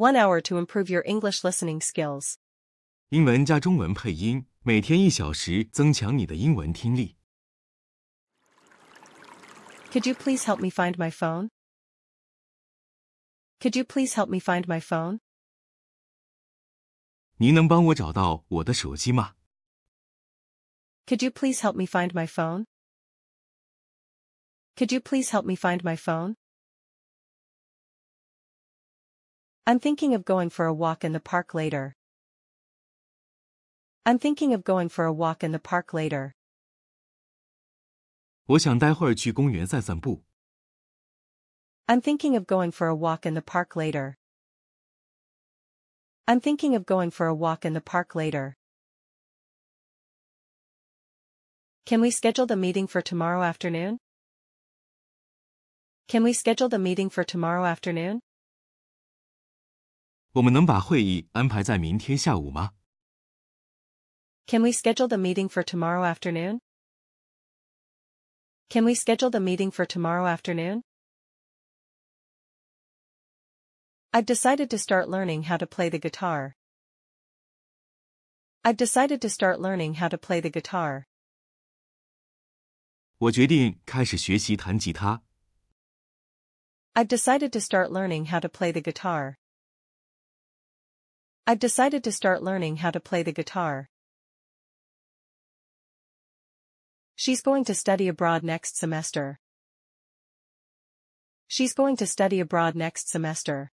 One hour to improve your English listening skills. 英文加中文配音，每天一小时，增强你的英文听力。 Could you please help me find my phone? Could you please help me find my phone? 您能帮我找到我的手机吗？ Could you please help me find my phone? Could you please help me find my phone? I'm thinking of going for a walk in the park later. I'm thinking of going for a walk in the park later. 我想待会儿去公园散散步。 I'm thinking of going for a walk in the park later. I'm thinking of going for a walk in the park later. Can we schedule the meeting for tomorrow afternoon? Can we schedule the meeting for tomorrow afternoon? 我们能把会议安排在明天下午吗？ Can we schedule the meeting for tomorrow afternoon? Can we schedule the meeting for tomorrow afternoon? I've decided to start learning how to play the guitar. I've decided to start learning how to play the guitar. 我决定开始学习弹吉他。 I've decided to start learning how to play the guitar. I've decided to start learning how to play the guitar. She's going to study abroad next semester. She's going to study abroad next semester.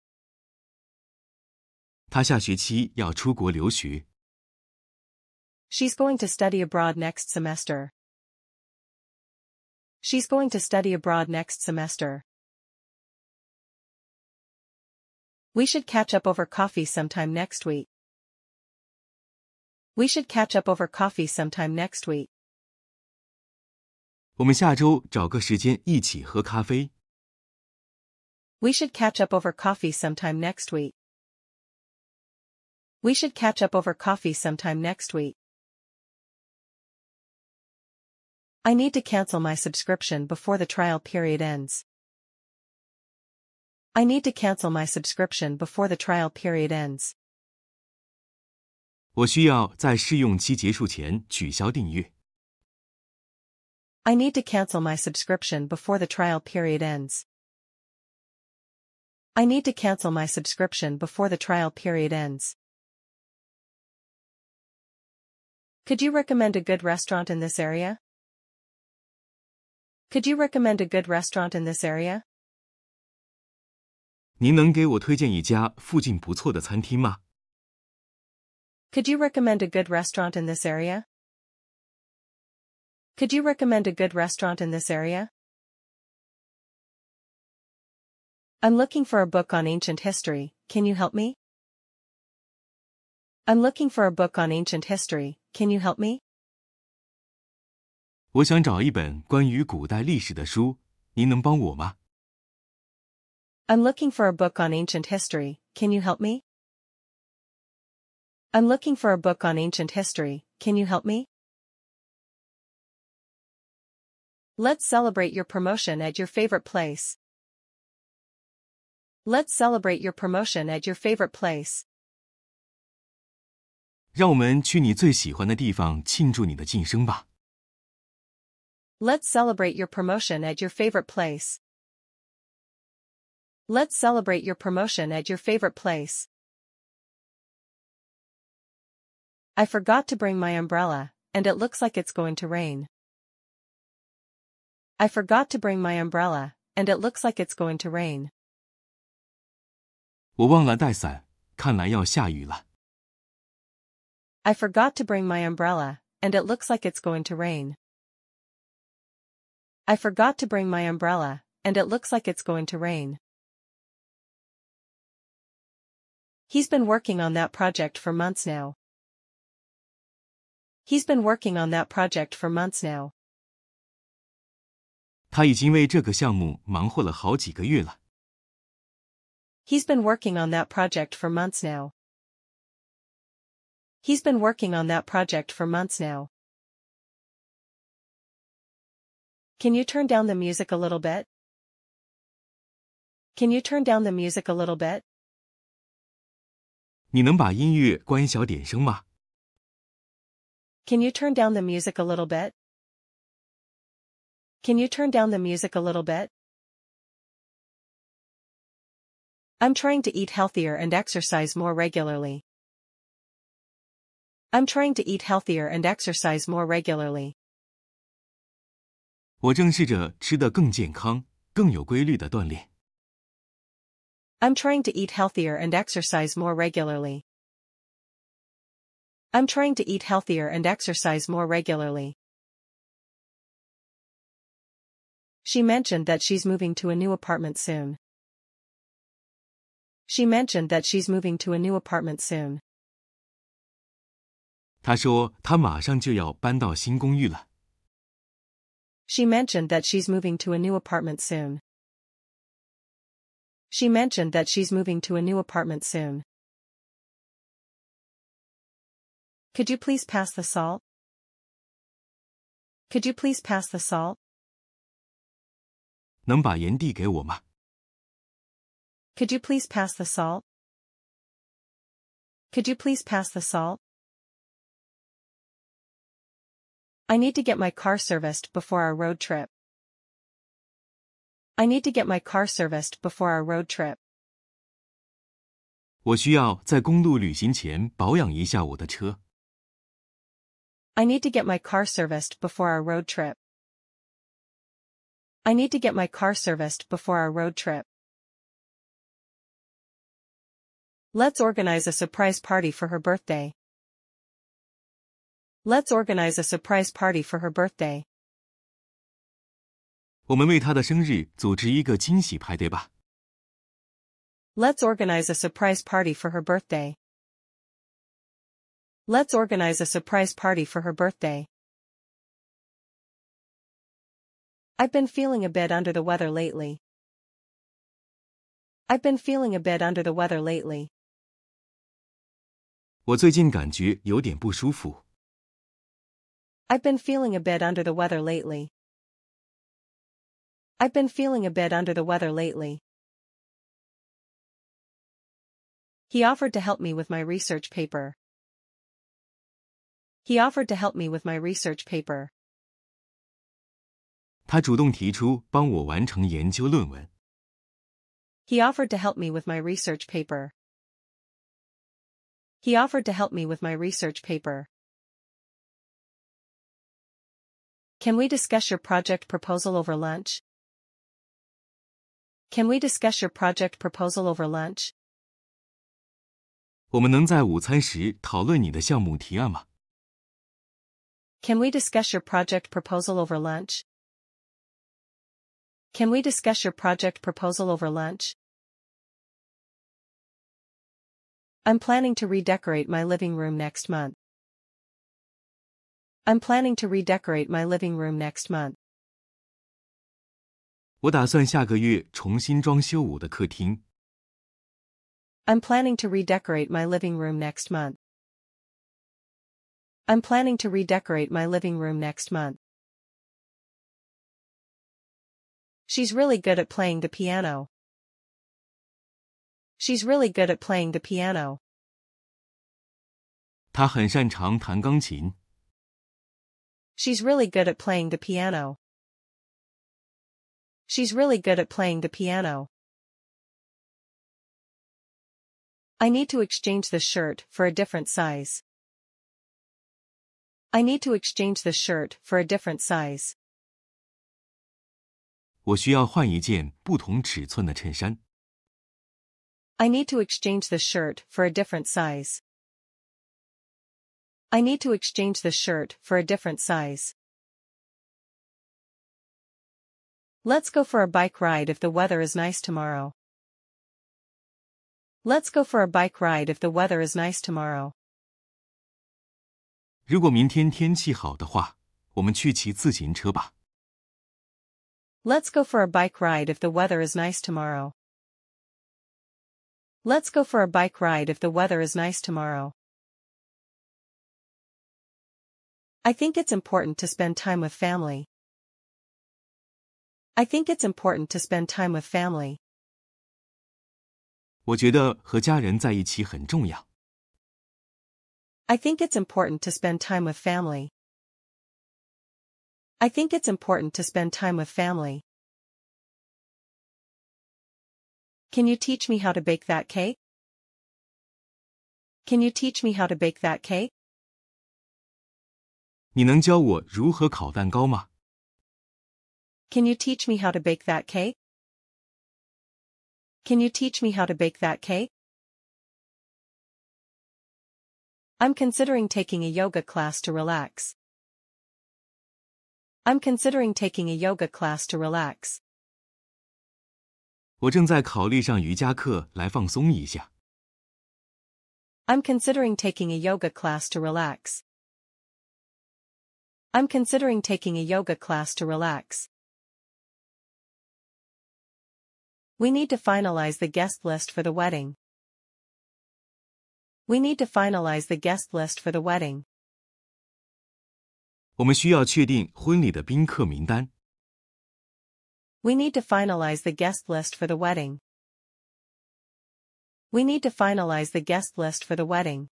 他下学期要出国留学。 She's going to study abroad next semester. She's going to study abroad next semester. We should catch up over coffee sometime next week. We should catch up over coffee sometime next week. 我们下周找个时间一起喝咖啡。 We should catch up over coffee sometime next week. We should catch up over coffee sometime next week. I need to cancel my subscription before the trial period ends. I need to cancel my subscription before the trial period ends. 我需要在试用期结束前取消订阅。 I need to cancel my subscription before the trial period ends. I need to cancel my subscription before the trial period ends. Could you recommend a good restaurant in this area? Could you recommend a good restaurant in this area? 您能给我推荐一家附近不错的餐厅吗？ Could you recommend a good restaurant in this area? Could you recommend a good restaurant in this area? I'm looking for a book on ancient history, can you help me? I'm looking for a book on ancient history, can you help me? 我想找一本关于古代历史的书，您能帮我吗？ I'm looking for a book on ancient history, can you help me? I'm looking for a book on ancient history, can you help me? Let's celebrate your promotion at your favorite place. Let's celebrate your promotion at your favorite place. 让我们去你最喜欢的地方庆祝你的晋升吧。 Let's celebrate your promotion at your favorite place. Let's celebrate your promotion at your favorite place. I forgot to bring my umbrella, and it looks like it's going to rain. I forgot to bring my umbrella, and it looks like it's going to rain. 我忘了带伞，看来要下雨了。 I forgot to bring my umbrella, and it looks like it's going to rain. I forgot to bring my umbrella, and it looks like it's going to rain. He's been working on that project for months now. He's been working on that project for months now. 他已经为这个项目忙活了好几个月了。 He's been working on that project for months now. He's been working on that project for months now. Can you turn down the music a little bit? Can you turn down the music a little bit? 你能把音乐关小点声吗？ Can you turn down the music a little bit? Can you turn down the music a little bit? I'm trying to eat healthier and exercise more regularly. I'm trying to eat healthier and exercise more regularly. 我正试着吃得更健康、更有规律的锻炼。 I'm trying to eat healthier and exercise more regularly. I'm trying to eat healthier and exercise more regularly. She mentioned that she's moving to a new apartment soon. She mentioned that she's moving to a new apartment soon. 他说他马上就要搬到新公寓了。 She mentioned that she's moving to a new apartment soon. She mentioned that she's moving to a new apartment soon. Could you please pass the salt? Could you please pass the salt? 能把盐递给我吗？ Could you please pass the salt? Could you please pass the salt? I need to get my car serviced before our road trip. I need to get my car serviced before our road trip. 我需要在公路旅行前保养一下我的车。 I need to get my car serviced before our road trip. I need to get my car serviced before our road trip. Let's organize a surprise party for her birthday. Let's organize a surprise party for her birthday. 我们为他的生日组织一个惊喜派对吧。 Let's organize a surprise party for her birthday. Let's organize a surprise party for her birthday. I've been feeling a bit under the weather lately. I've been feeling a bit under the weather lately. 我最近感觉有点不舒服。 I've been feeling a bit under the weather lately. I've been feeling a bit under the weather lately. He offered to help me with my research paper. He offered to help me with my research paper. 他主动提出帮我完成研究论文。 He offered to help me with my research paper. He offered to help me with my research paper. Can we discuss your project proposal over lunch? Can we discuss your project proposal over lunch? 我们能在午餐时讨论你的项目提案吗？ Can we discuss your project proposal over lunch? Can we discuss your project proposal over lunch? I'm planning to redecorate my living room next month. I'm planning to redecorate my living room next month. 我打算下个月重新装修我的客厅。 I'm planning to redecorate my living room next month. I'm planning to redecorate my living room next month. She's really good at playing the piano. She's really good at playing the piano. 他很擅长弹钢琴。 She's really good at playing the piano. She's really good at playing the piano. I need to exchange the shirt for a different size. I need to exchange the shirt for a different size. 我需要换一件不同尺寸的衬衫。 I need to exchange the shirt for a different size. I need to exchange the shirt for a different size. Let's go for a bike ride if the weather is nice tomorrow. Let's go for a bike ride if the weather is nice tomorrow. 如果明天天气好的话，我们去骑自行车吧。 Let's go for a bike ride if the weather is nice tomorrow. Let's go for a bike ride if the weather is nice tomorrow. I think it's important to spend time with family. I think it's important to spend time with family. 我觉得和家人在一起很重要。 I think it's important to spend time with family. I think it's important to spend time with family. Can you teach me how to bake that cake? Can you teach me how to bake that cake? 你能教我如何烤蛋糕吗？ Can you teach me how to bake that cake? Can you teach me how to bake that cake? I'm considering taking a yoga class to relax. I'm considering taking a yoga class to relax. 我正在考虑上瑜伽课来放松一下。 I'm considering taking a yoga class to relax. I'm considering taking a yoga class to relax. We need to finalize the guest list for the wedding. We need to finalize the guest list for the wedding. 我们需要确定婚礼的宾客名单。 We need to finalize the guest list for the wedding. We need to finalize the guest list for the wedding.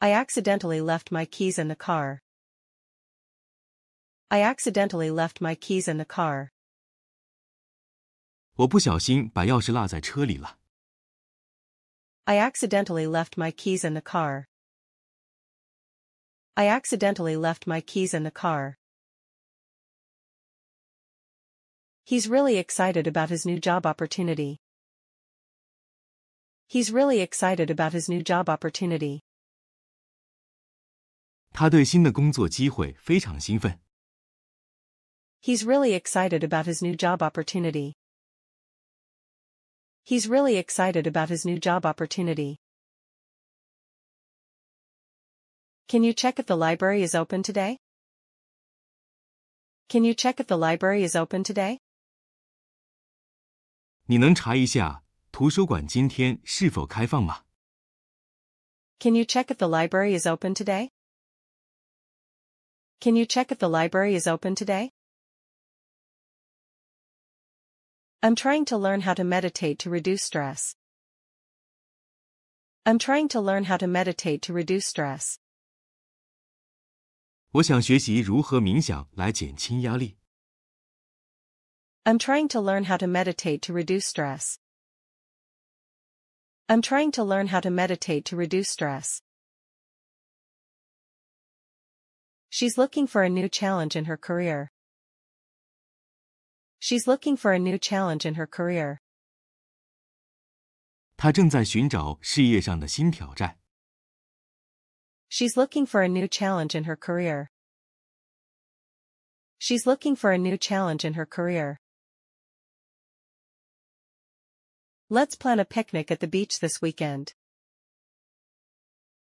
I accidentally left my keys in the car. I accidentally left my keys in the car. 我不小心把钥匙落在车里了。 I accidentally left my keys in the car. I accidentally left my keys in the car. He's really excited about his new job opportunity. He's really excited about his new job opportunity. 他对新的工作机会非常兴奋。 He's really excited about his new job opportunity. He's really excited about his new job opportunity. Can you check if the library is open today? Can you check if the library is open today? 你能查一下图书馆今天是否开放吗？ Can you check if the library is open today? Can you check if the library is open today? I'm trying to learn how to meditate to reduce stress. I'm trying to learn how to meditate to reduce stress. 我想学习如何冥想来减轻压力。 I'm trying to learn how to meditate to reduce stress. I'm trying to learn how to meditate to reduce stress. She's looking for a new challenge in her career. She's looking for a new challenge in her career. 他正在寻找事业上的新挑战。 She's looking for a new challenge in her career. She's looking for a new challenge in her career. Let's plan a picnic at the beach this weekend.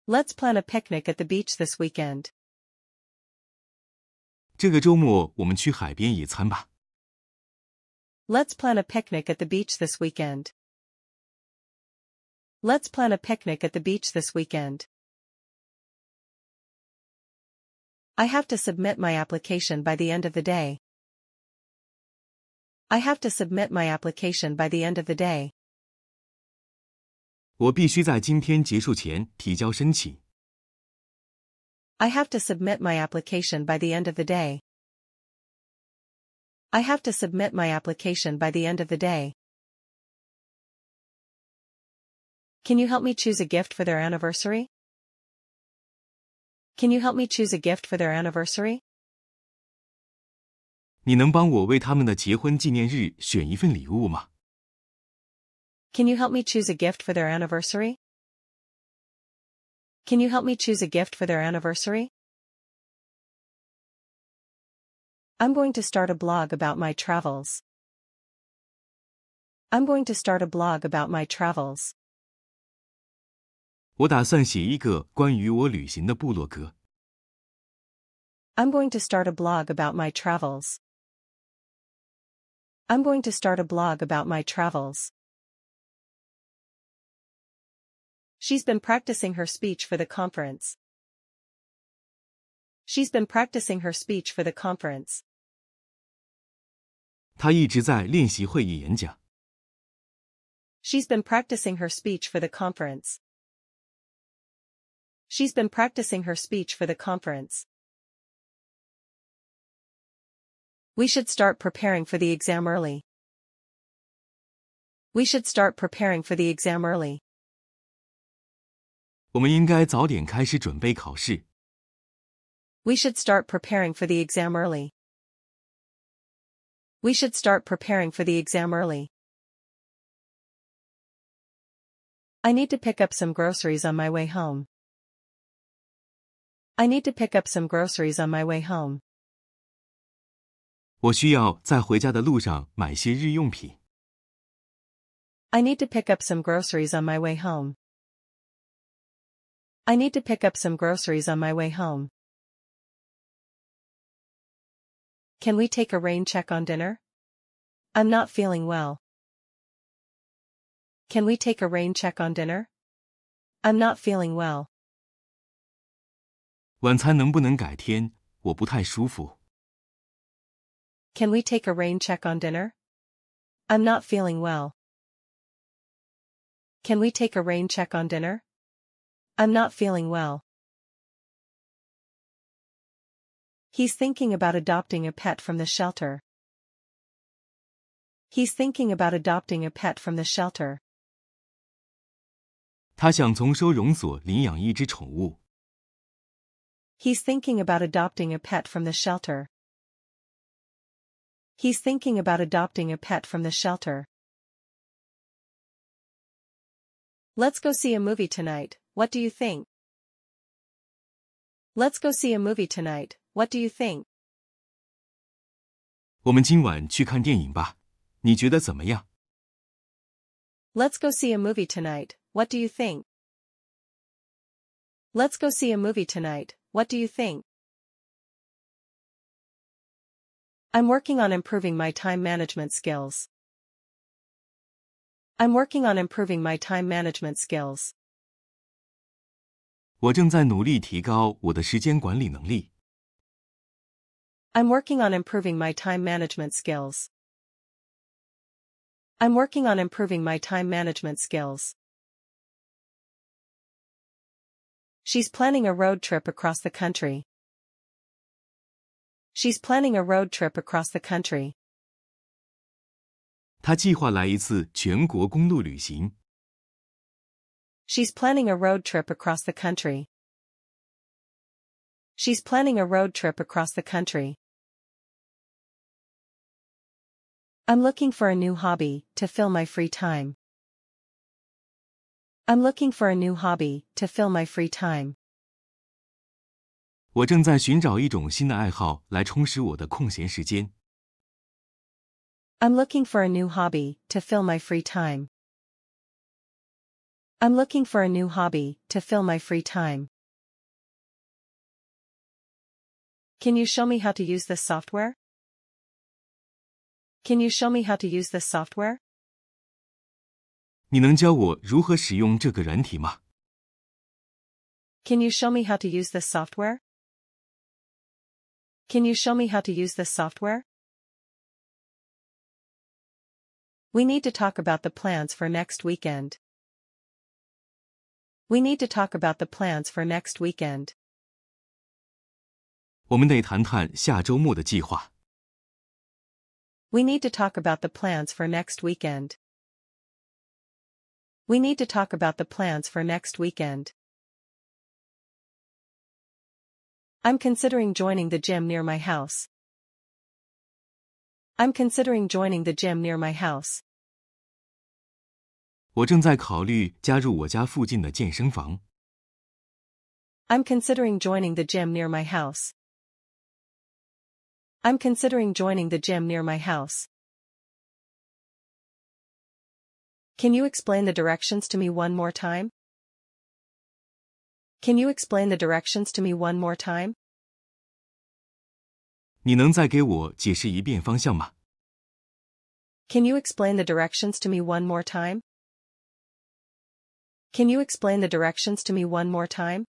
Let's plan a picnic at the beach this weekend. 这个周末我们去海边野餐吧。 Let's plan a picnic at the beach this weekend. Let's plan a picnic at the beach this weekend. I have to submit my application by the end of the day. I have to submit my application by the end of the day. 我必须在今天结束前提交申请。 I have to submit my application by the end of the day. I have to submit my application by the end of the day. Can you help me choose a gift for their anniversary? Can you help me choose a gift for their anniversary? 你能帮我为他们的结婚纪念日选一份礼物吗？ Can you help me choose a gift for their anniversary? Can you help me choose a gift for their anniversary? I'm going to start a blog about my travels. I'm going to start a blog about my travels. 我打算写一个关于我旅行的部落格。 I'm going to start a blog about my travels. I'm going to start a blog about my travels. She's been practicing her speech for the conference. She's been practicing her speech for the conference. 他一直在练习会议演讲。 She's been practicing her speech for the conference. She's been practicing her speech for the conference. We should start preparing for the exam early. We should start preparing for the exam early. 我们应该早点开始准备考试。 We should start preparing for the exam early. We should start preparing for the exam early. I need to pick up some groceries on my way home. I need to pick up some groceries on my way home. 我需要在回家的路上买些日用品。 I need to pick up some groceries on my way home. I need to pick up some groceries on my way home. Can we take a rain check on dinner? I'm not feeling well. Can we take a rain check on dinner? I'm not feeling well. 晚餐能不能改天？我不太舒服。 Can we take a rain check on dinner? I'm not feeling well. Can we take a rain check on dinner? I'm not feeling well. He's thinking about adopting a pet from the shelter. He's thinking about adopting a pet from the shelter. 他想从收容所领养一只宠物。 He's thinking about adopting a pet from the shelter. He's thinking about adopting a pet from the shelter. Let's go see a movie tonight, what do you think? Let's go see a movie tonight, what do you think? 我们今晚去看电影吧，你觉得怎么样？ Let's go see a movie tonight, what do you think? Let's go see a movie tonight, what do you think? I'm working on improving my time management skills. I'm working on improving my time management skills. 我正在努力提高我的时间管理能力。 I'm working on improving my time management skills. I'm working on improving my time management skills. She's planning a road trip across the country. She's planning a road trip across the country. 他计划来一次全国公路旅行。 She's planning a road trip across the country. She's planning a road trip across the country. I'm looking for a new hobby to fill my free time. I'm looking for a new hobby to fill my free time. 我正在寻找一种新的爱好来充实我的空闲时间。 I'm looking for a new hobby to fill my free time. I'm looking for a new hobby to fill my free time. Can you show me how to use this software? Can you show me how to use this software? 你能教我如何使用这个软体吗？ Can you show me how to use this software? Can you show me how to use this software? We need to talk about the plans for next weekend. We need to talk about the plans for next weekend. 我们得谈谈下周末的计划。 We need to talk about the plans for next weekend. We need to talk about the plans for next weekend. I'm considering joining the gym near my house. I'm considering joining the gym near my house. 我正在考虑加入我家附近的健身房。 I'm considering joining the gym near my house. I'm considering joining the gym near my house. Can you explain the directions to me one more time? Can you explain the directions to me one more time? 你能再给我解释一遍方向吗？ Can you explain the directions to me one more time? Can you explain the directions to me one more time?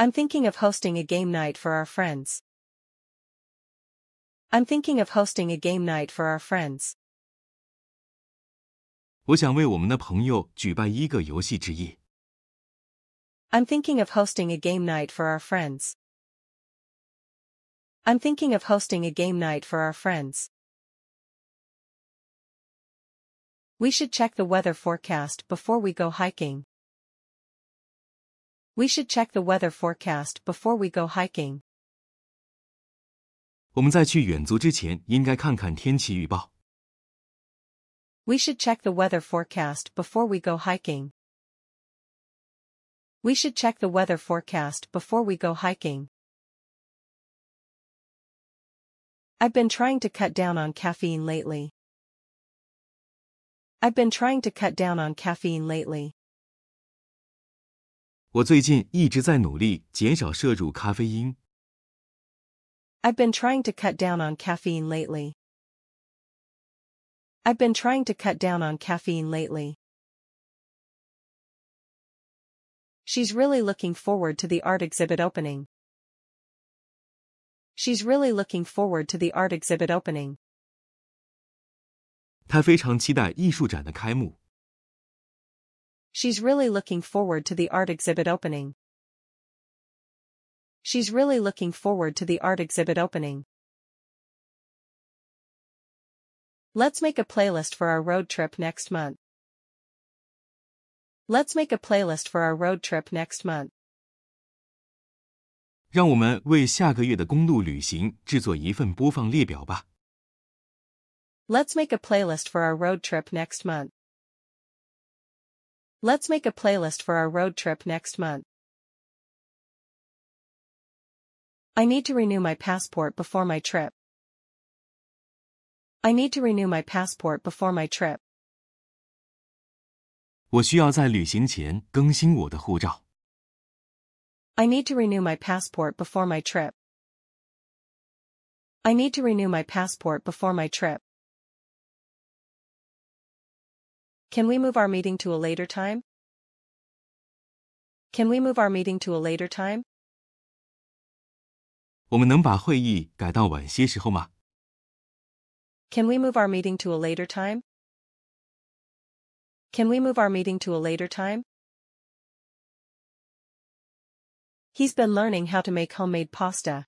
I'm thinking of hosting a game night for our friends. I'm thinking of hosting a game night for our friends. 我想为我们的朋友举办一个游戏之夜。 I'm thinking of hosting a game night for our friends. I'm thinking of hosting a game night for our friends. We should check the weather forecast before we go hiking. We should check the weather forecast before we go hiking. 我们在去远足之前，应该看看天气预报。We should check the weather forecast before we go hiking. We should check the weather forecast before we go hiking. I've been trying to cut down on caffeine lately. I've been trying to cut down on caffeine lately. 我最近一直在努力减少摄入咖啡因。I've been trying to cut down on caffeine lately. I've been trying to cut down on caffeine lately. She's really looking forward to the art exhibit opening. She's really looking forward to the art exhibit opening. 她非常期待艺术展的开幕。 She's really looking forward to the art exhibit opening. She's really looking forward to the art exhibit opening. Let's make a playlist for our road trip next month. Let's make a playlist for our road trip next month. 让我们为下个月的公路旅行制作一份播放列表吧。Let's make a playlist for our road trip next month. Let's make a playlist for our road trip next month. I need to renew my passport before my trip. I need to renew my passport before my trip. 我需要在旅行前更新我的护照。I need to renew my passport before my trip. I need to renew my passport before my trip. Can we move our meeting to a later time? Can we move our meeting to a later time? 我们能把会议改到晚些时候吗？ Can we move our meeting to a later time? Can we move our meeting to a later time? He's been learning how to make homemade pasta.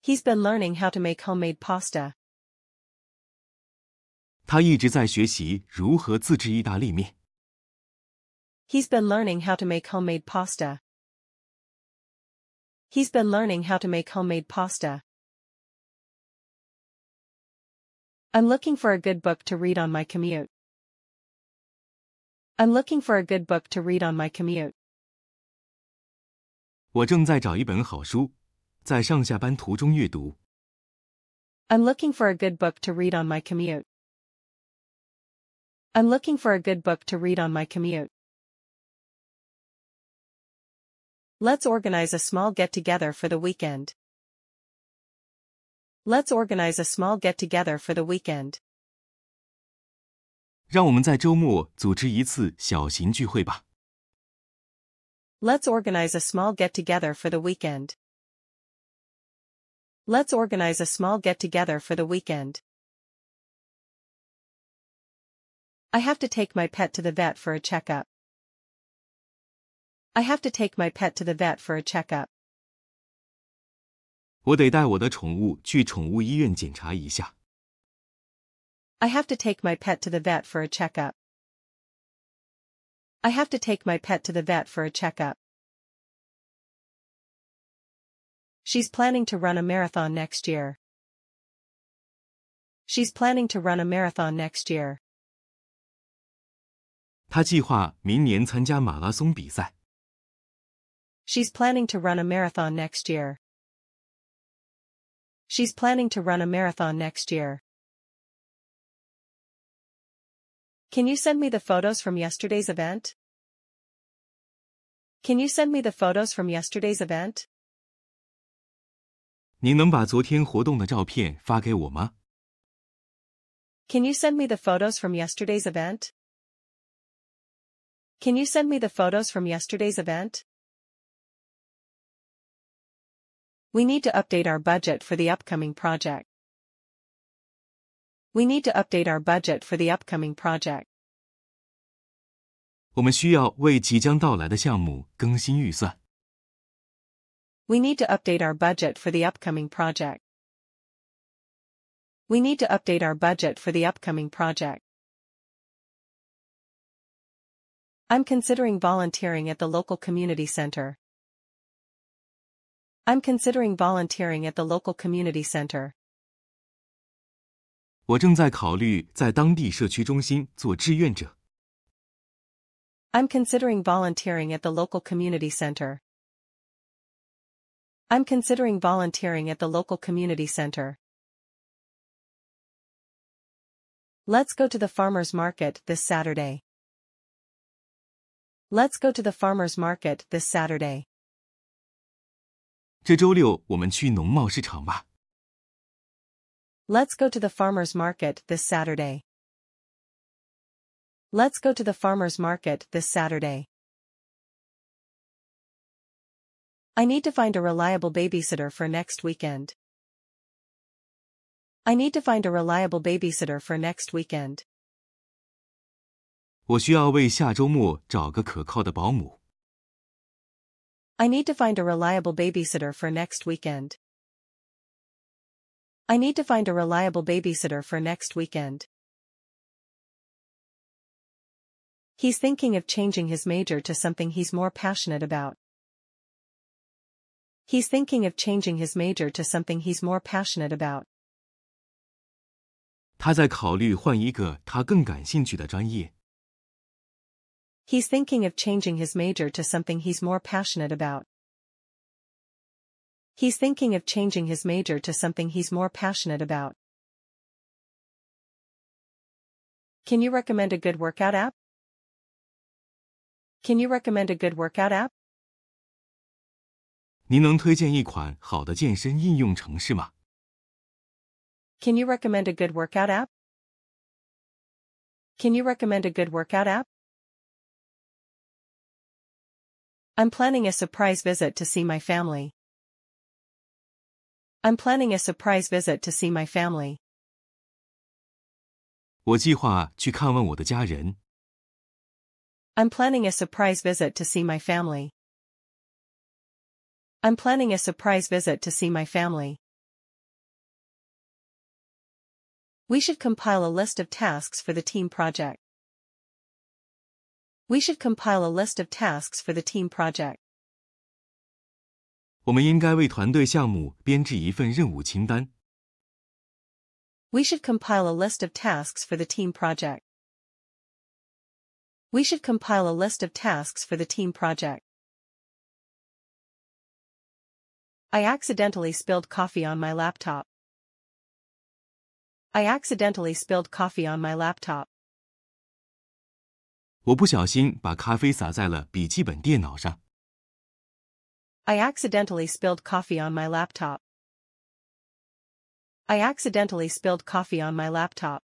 He's been learning how to make homemade pasta. 他一直在学习如何自制意大利面。 He's been learning how to make homemade pasta. He's been learning how to make homemade pasta. I'm looking for a good book to read on my commute. I'm looking for a good book to read on my commute. 我正在找一本好书，在上下班途中阅读。 I'm looking for a good book to read on my commute. I'm looking for a good book to read on my commute. Let's organize a small get-together for the weekend. Let's organize a small get-together for the weekend. 让我们在周末组织一次小型聚会吧。 Let's organize a small get-together for the weekend. Let's organize a small get-together for the weekend. I have to take my pet to the vet for a checkup. I have to take my pet to the vet for a checkup. 我得带我的宠物去宠物医院检查一下。 I have to take my pet to the vet for a checkup. I have to take my pet to the vet for a checkup. She's planning to run a marathon next year. She's planning to run a marathon next year. 他计划明年参加马拉松比赛。 She's planning to run a marathon next year. She's planning to run a marathon next year. Can you send me the photos from yesterday's event? Can you send me the photos from yesterday's event? 您能把昨天活动的照片发给我吗？ Can you send me the photos from yesterday's event? Can you send me the photos from yesterday's event? We need to update our budget for the upcoming project. We need to update our budget for the upcoming project. 我们需要为即将到来的项目更新预算。 We need to update our budget for the upcoming project. We need to update our budget for the upcoming project. I'm considering volunteering at the local community center. I'm considering volunteering at the local community center. 我正在考虑在当地社区中心做志愿者。 I'm considering volunteering at the local community center. I'm considering volunteering at the local community center. Let's go to the farmer's market this Saturday. Let's go to the farmer's market this Saturday. 这周六我们去农贸市场吧。 Let's go to the farmer's market this Saturday. Let's go to the farmer's market this Saturday. I need to find a reliable babysitter for next weekend. I need to find a reliable babysitter for next weekend. 我需要为下周末找个可靠的保姆。 I need to find a reliable babysitter for next weekend. I need to find a reliable babysitter for next weekend. He's thinking of changing his major to something he's more passionate about. He's thinking of changing his major to something he's more passionate about. 他在考虑换一个他更感兴趣的专业。 He's thinking of changing his major to something he's more passionate about. He's thinking of changing his major to something he's more passionate about. Can you recommend a good workout app? Can you recommend a good workout app? 您能推荐一款好的健身应用程式吗？ Can you recommend a good workout app? Can you recommend a good workout app? I'm planning a surprise visit to see my family. I'm planning a surprise visit to see my family. 我计划去看望我的家人。 I'm planning a surprise visit to see my family. I'm planning a surprise visit to see my family. We should compile a list of tasks for the team project. We should compile a list of tasks for the team project. 我们应该为团队项目编制一份任务清单。 We should compile a list of tasks for the team project. We should compile a list of tasks for the team project. I accidentally spilled coffee on my laptop. I accidentally spilled coffee on my laptop. 我不小心把咖啡洒在了笔记本电脑上。 I accidentally spilled coffee on my laptop. I accidentally spilled coffee on my laptop.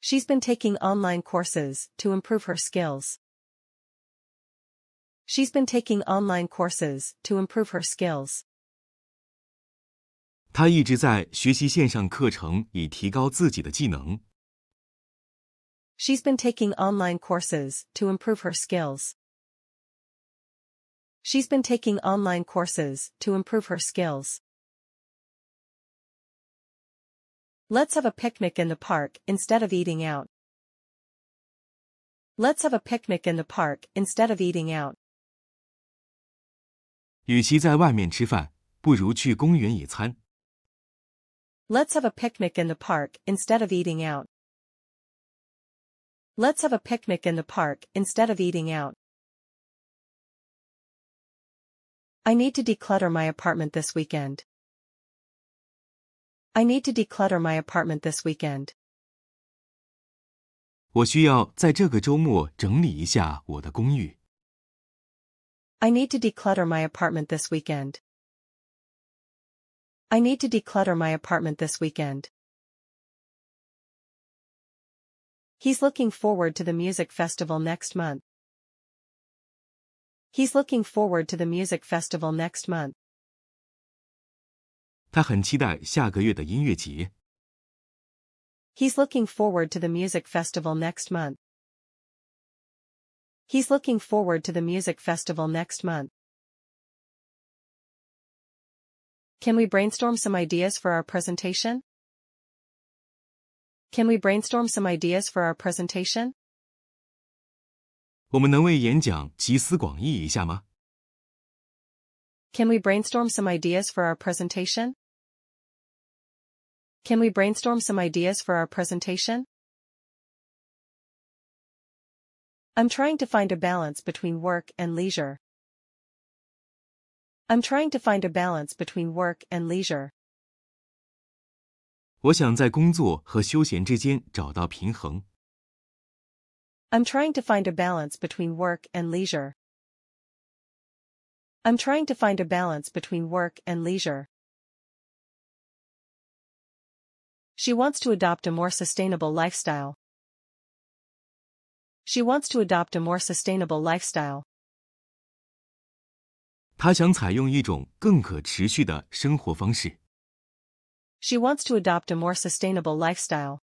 She's been taking online courses to improve her skills. She's been taking online courses to improve her skills. 他一直在学习线上课程，以提高自己的技能。 She's been taking online courses to improve her skills. She's been taking online courses to improve her skills. Let's have a picnic in the park instead of eating out. Let's have a picnic in the park instead of eating out. 与其在外面吃饭，不如去公园野餐。 Let's have a picnic in the park instead of eating out. Let's have a picnic in the park instead of eating out. I need to declutter my apartment this weekend. I need to declutter my apartment this weekend. 我需要在这个周末整理一下我的公寓。 I need to declutter my apartment this weekend. I need to declutter my apartment this weekend. He's looking forward to the music festival next month. He's looking forward to the music festival next month. 他很期待下个月的音乐节。 He's looking forward to the music festival next month. He's looking forward to the music festival next month. Can we brainstorm some ideas for our presentation? Can we brainstorm some ideas for our presentation? 我们能为演讲集思广益一下吗？ Can we brainstorm some ideas for our presentation? Can we brainstorm some ideas for our presentation? I'm trying to find a balance between work and leisure. I'm trying to find a balance between work and leisure. 我想在工作和休闲之间找到平衡。 I'm trying to find a balance between work and leisure. I'm trying to find a balance between work and leisure. She wants to adopt a more sustainable lifestyle. She wants to adopt a more sustainable lifestyle. 他想采用一种更可持续的生活方式。 She wants to adopt a more sustainable lifestyle.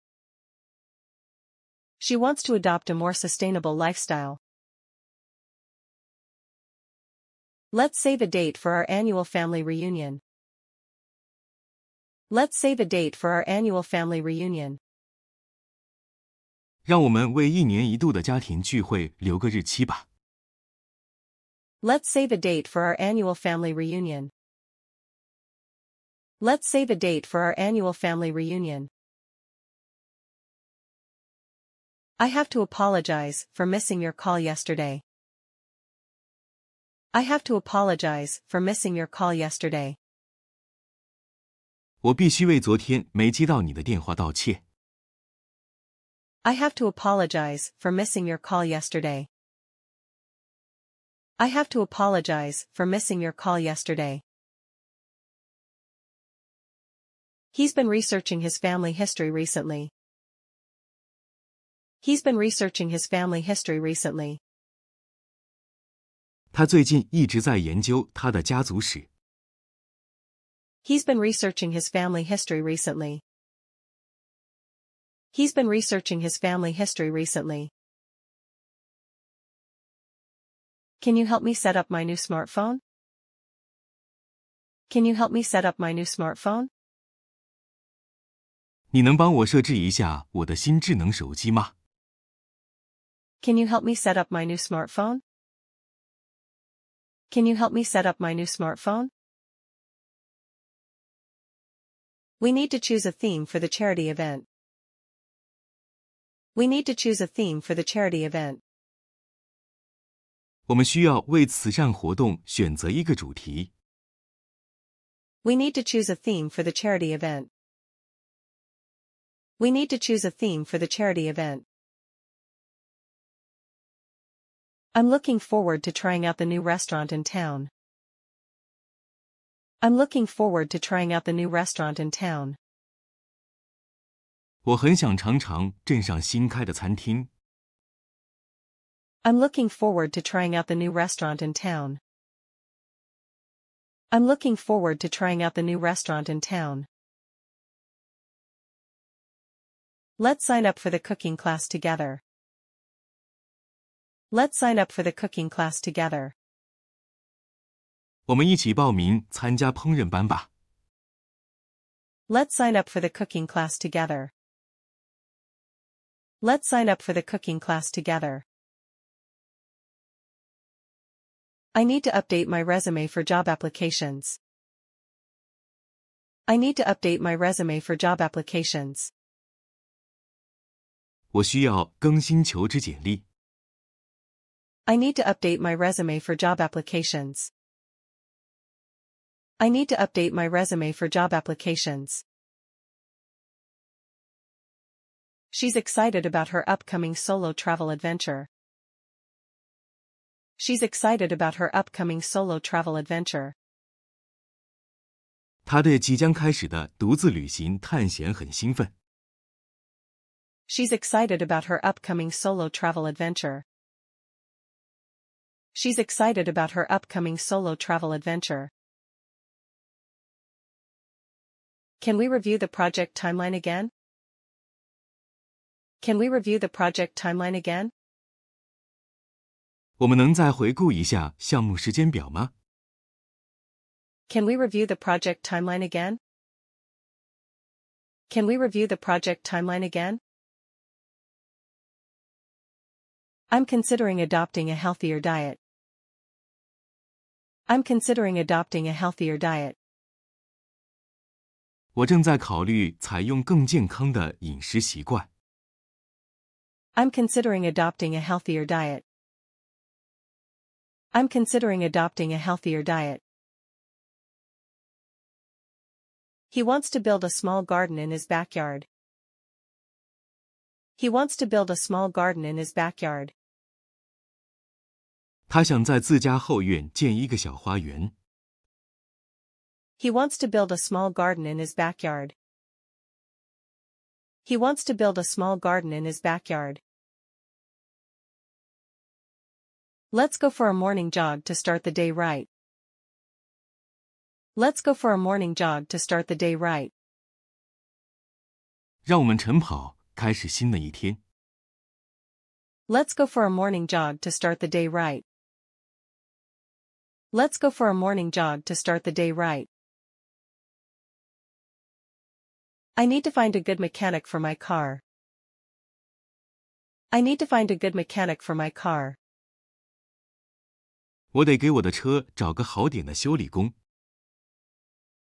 She wants to adopt a more sustainable lifestyle. Let's save a date for our annual family reunion. Let's save a date for our annual family reunion. 让我们为一年一度的家庭聚会留个日期吧。 Let's save a date for our annual family reunion. Let's save a date for our annual family reunion. I have to apologize for missing your call yesterday. I have to apologize for missing your call yesterday. 我必须为昨天没接到你的电话道歉。 I have to apologize for missing your call yesterday. I have to apologize for missing your call yesterday. He's been researching his family history recently. He's been researching his family history recently. 他最近一直在研究他的家族史。 He's been researching his family history recently. He's been researching his family history recently. Can you help me set up my new smartphone? Can you help me set up my new smartphone? 你能帮我设置一下我的新智能手机吗？ Can you help me set up my new smartphone? Can you help me set up my new smartphone? We need to choose a theme for the charity event. We need to choose a theme for the charity event. 我们需要为慈善活动选择一个主题。 We need to choose a theme for the charity event. We need to choose a theme for the charity event. I'm looking forward to trying out the new restaurant in town. I'm looking forward to trying out the new restaurant in town. 我很想尝尝镇上新开的餐厅。 I'm looking forward to trying out the new restaurant in town. I'm looking forward to trying out the new restaurant in town. Let's sign up for the cooking class together. Let's sign up for the cooking class together. 我们一起报名参加烹饪班吧。 Let's sign up for the cooking class together. Let's sign up for the cooking class together. I need to update my resume for job applications. I need to update my resume for job applications. 我需要更新求职简历。 I need to update my resume for job applications. I need to update my resume for job applications. She's excited about her upcoming solo travel adventure. She's excited about her upcoming solo travel adventure. 他对即将开始的独自旅行探险很兴奋。 She's excited about her upcoming solo travel adventure. She's excited about her upcoming solo travel adventure. Can we review the project timeline again? Can we review the project timeline again? 我们能再回顾一下项目时间表吗？ Can we review the project timeline again? Can we review the project timeline again? I'm considering adopting a healthier diet. I'm considering adopting a healthier diet. 我正在考虑采用更健康的饮食习惯。 I'm considering adopting a healthier diet. I'm considering adopting a healthier diet. He wants to build a small garden in his backyard. He wants to build a small garden in his backyard. 他想在自家后院建一个小花园。 He wants to build a small garden in his backyard. He wants to build a small garden in his backyard. Let's go for a morning jog to start the day right. Let's go for a morning jog to start the day right. 让我们晨跑，开始新的一天。 Let's go for a morning jog to start the day right. Let's go for a morning jog to start the day right. I need to find a good mechanic for my car. I need to find a good mechanic for my car. 我得给我的车找个好点的修理工。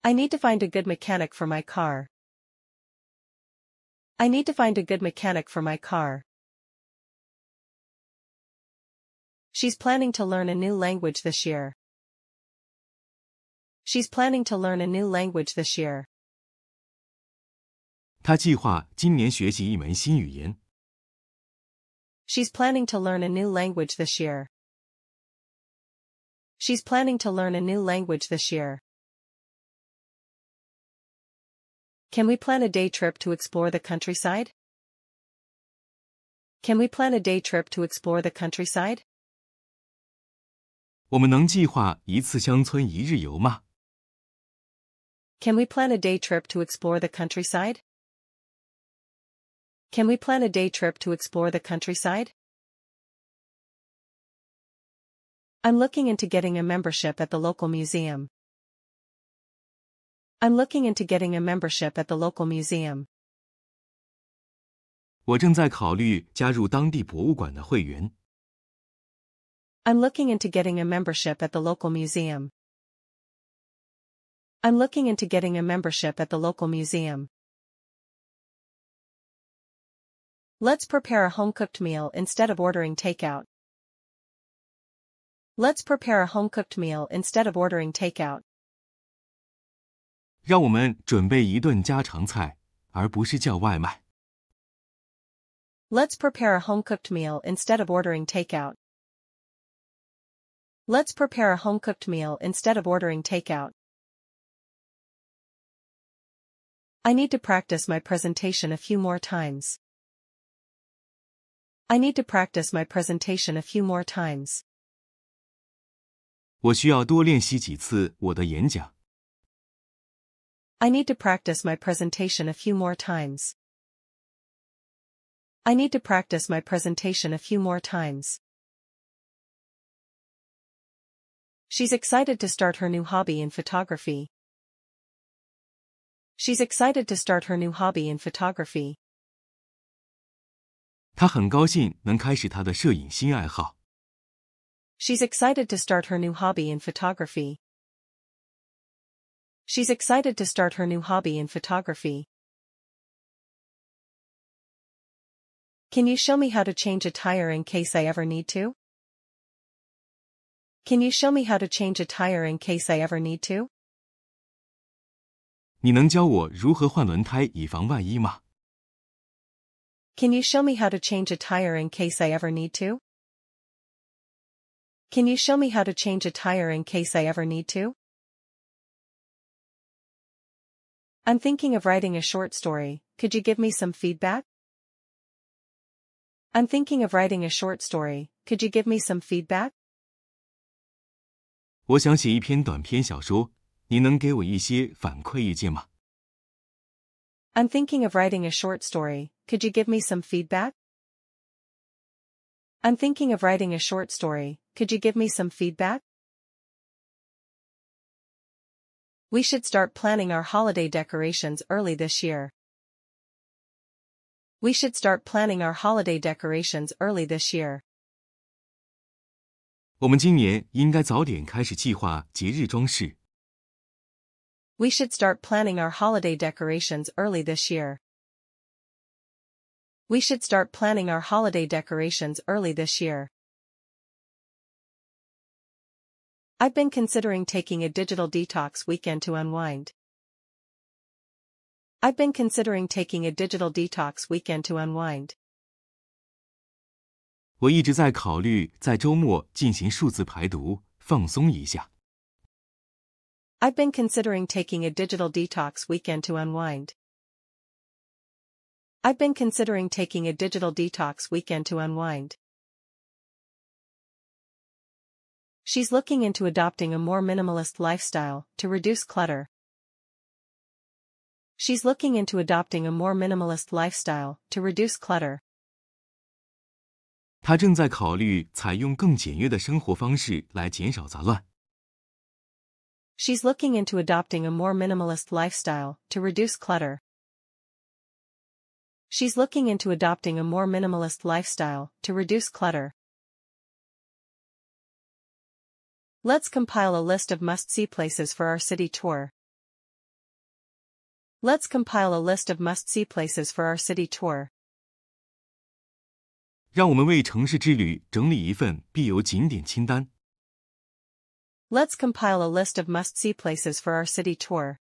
I need to find a good mechanic for my car. I need to find a good mechanic for my car. She's planning to learn a new language this year. She's planning to learn a new language this year. 他计划今年学习一门新语言。 She's planning to learn a new language this year. She's planning to learn a new language this year. Can we plan a day trip to explore the countryside? Can we plan a day trip to explore the countryside? 我们能计划一次乡村一日游吗？ Can we plan a day trip to explore the countryside? Can we plan a day trip to explore the countryside? I'm looking into getting a membership at the local museum. I'm looking into getting a membership at the local museum. 我正在考虑加入当地博物馆的会员。 I'm looking into getting a membership at the local museum. I'm looking into getting a membership at the local museum. Let's prepare a home-cooked meal instead of ordering takeout. Let's prepare a home-cooked meal instead of ordering takeout. 让我们准备一顿家常菜，而不是叫外卖。 Let's prepare a home-cooked meal instead of ordering takeout. Let's prepare a home-cooked meal instead of ordering takeout. I need to practice my presentation a few more times. I need to practice my presentation a few more times. 我需要多练习几次我的演讲。 I need to practice my presentation a few more times. I need to practice my presentation a few more times. She's excited to start her new hobby in photography. She's excited to start her new hobby in photography. 他很高兴能开始他的摄影新爱好。 She's excited to start her new hobby in photography. She's excited to start her new hobby in photography. Can you show me how to change a tire in case I ever need to? Can you show me how to change a tire in case I ever need to? 你能教我如何换轮胎以防万一吗？ Can you show me how to change a tire in case I ever need to? Can you show me how to change a tire in case I ever need to? I'm thinking of writing a short story, could you give me some feedback? I'm thinking of writing a short story, could you give me some feedback? 我想写一篇短篇小说， 你能给我一些反馈意见吗？ I'm thinking of writing a short story, could you give me some feedback? I'm thinking of writing a short story, could you give me some feedback? We should start planning our holiday decorations early this year. We should start planning our holiday decorations early this year. 我们今年应该早点开始计划节日装饰。 We should start planning our holiday decorations early this year. We should start planning our holiday decorations early this year. I've been considering taking a digital detox weekend to unwind. I've been considering taking a digital detox weekend to unwind. 我一直在考虑在周末进行数字排毒，放松一下。 I've been considering taking a digital detox weekend to unwind. I've been considering taking a digital detox weekend to unwind. She's looking into adopting a more minimalist lifestyle to reduce clutter. She's looking into adopting a more minimalist lifestyle to reduce clutter. 他正在考虑采用更简约的生活方式来减少杂乱。 She's looking into adopting a more minimalist lifestyle to reduce clutter. She's looking into adopting a more minimalist lifestyle to reduce clutter. Let's compile a list of must-see places for our city tour. Let's compile a list of must-see places for our city tour. 让我们为城市之旅整理一份必游景点清单。 Let's compile a list of must-see places for our city tour.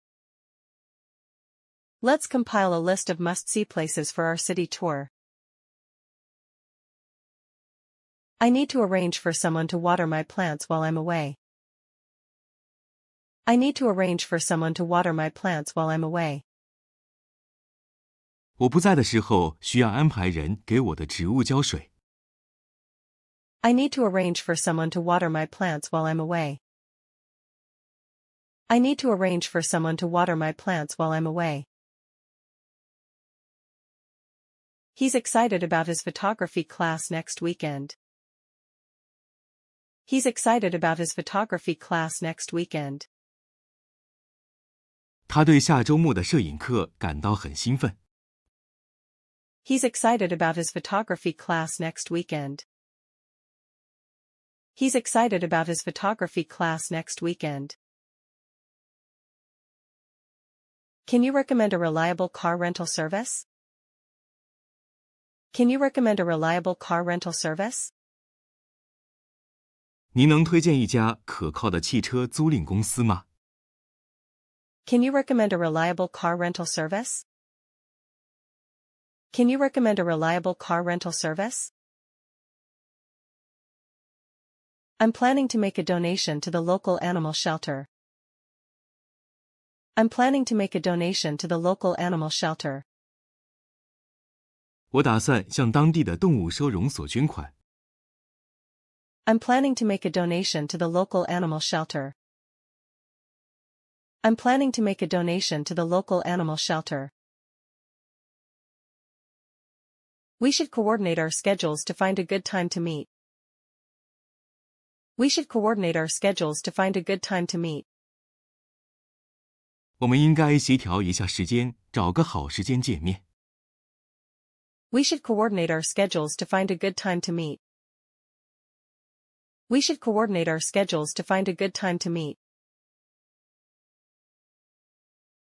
Let's compile a list of must-see places for our city tour. I need to arrange for someone to water my plants while I'm away. I need to arrange for someone to water my plants while I'm away. 我不在的时候，需要安排人给我的植物浇水。I need to arrange for someone to water my plants while I'm away. I need to arrange for someone to water my plants while I'm away. He's excited about his photography class next weekend. He's excited about his photography class next weekend. 他对下周末的摄影课感到很兴奋。He's excited about his photography class next weekend. He's excited about his photography class next weekend. Can you recommend a reliable car rental service? Can you recommend a reliable car rental service? 您能推荐一家可靠的汽车租赁公司吗？Can you recommend a reliable car rental service? Can you recommend a reliable car rental service? I'm planning to make a donation to the local animal shelter. I'm planning to make a donation to the local animal shelter. 我打算向当地的动物收容所捐款。I'm planning to make a donation to the local animal shelter. I'm planning to make a donation to the local animal shelter. We should coordinate our schedules to find a good time to meet. We should coordinate our schedules to find a good time to meet. 我们应该协调一下时间，找个好时间见面。We should coordinate our schedules to find a good time to meet. We should coordinate our schedules to find a good time to meet.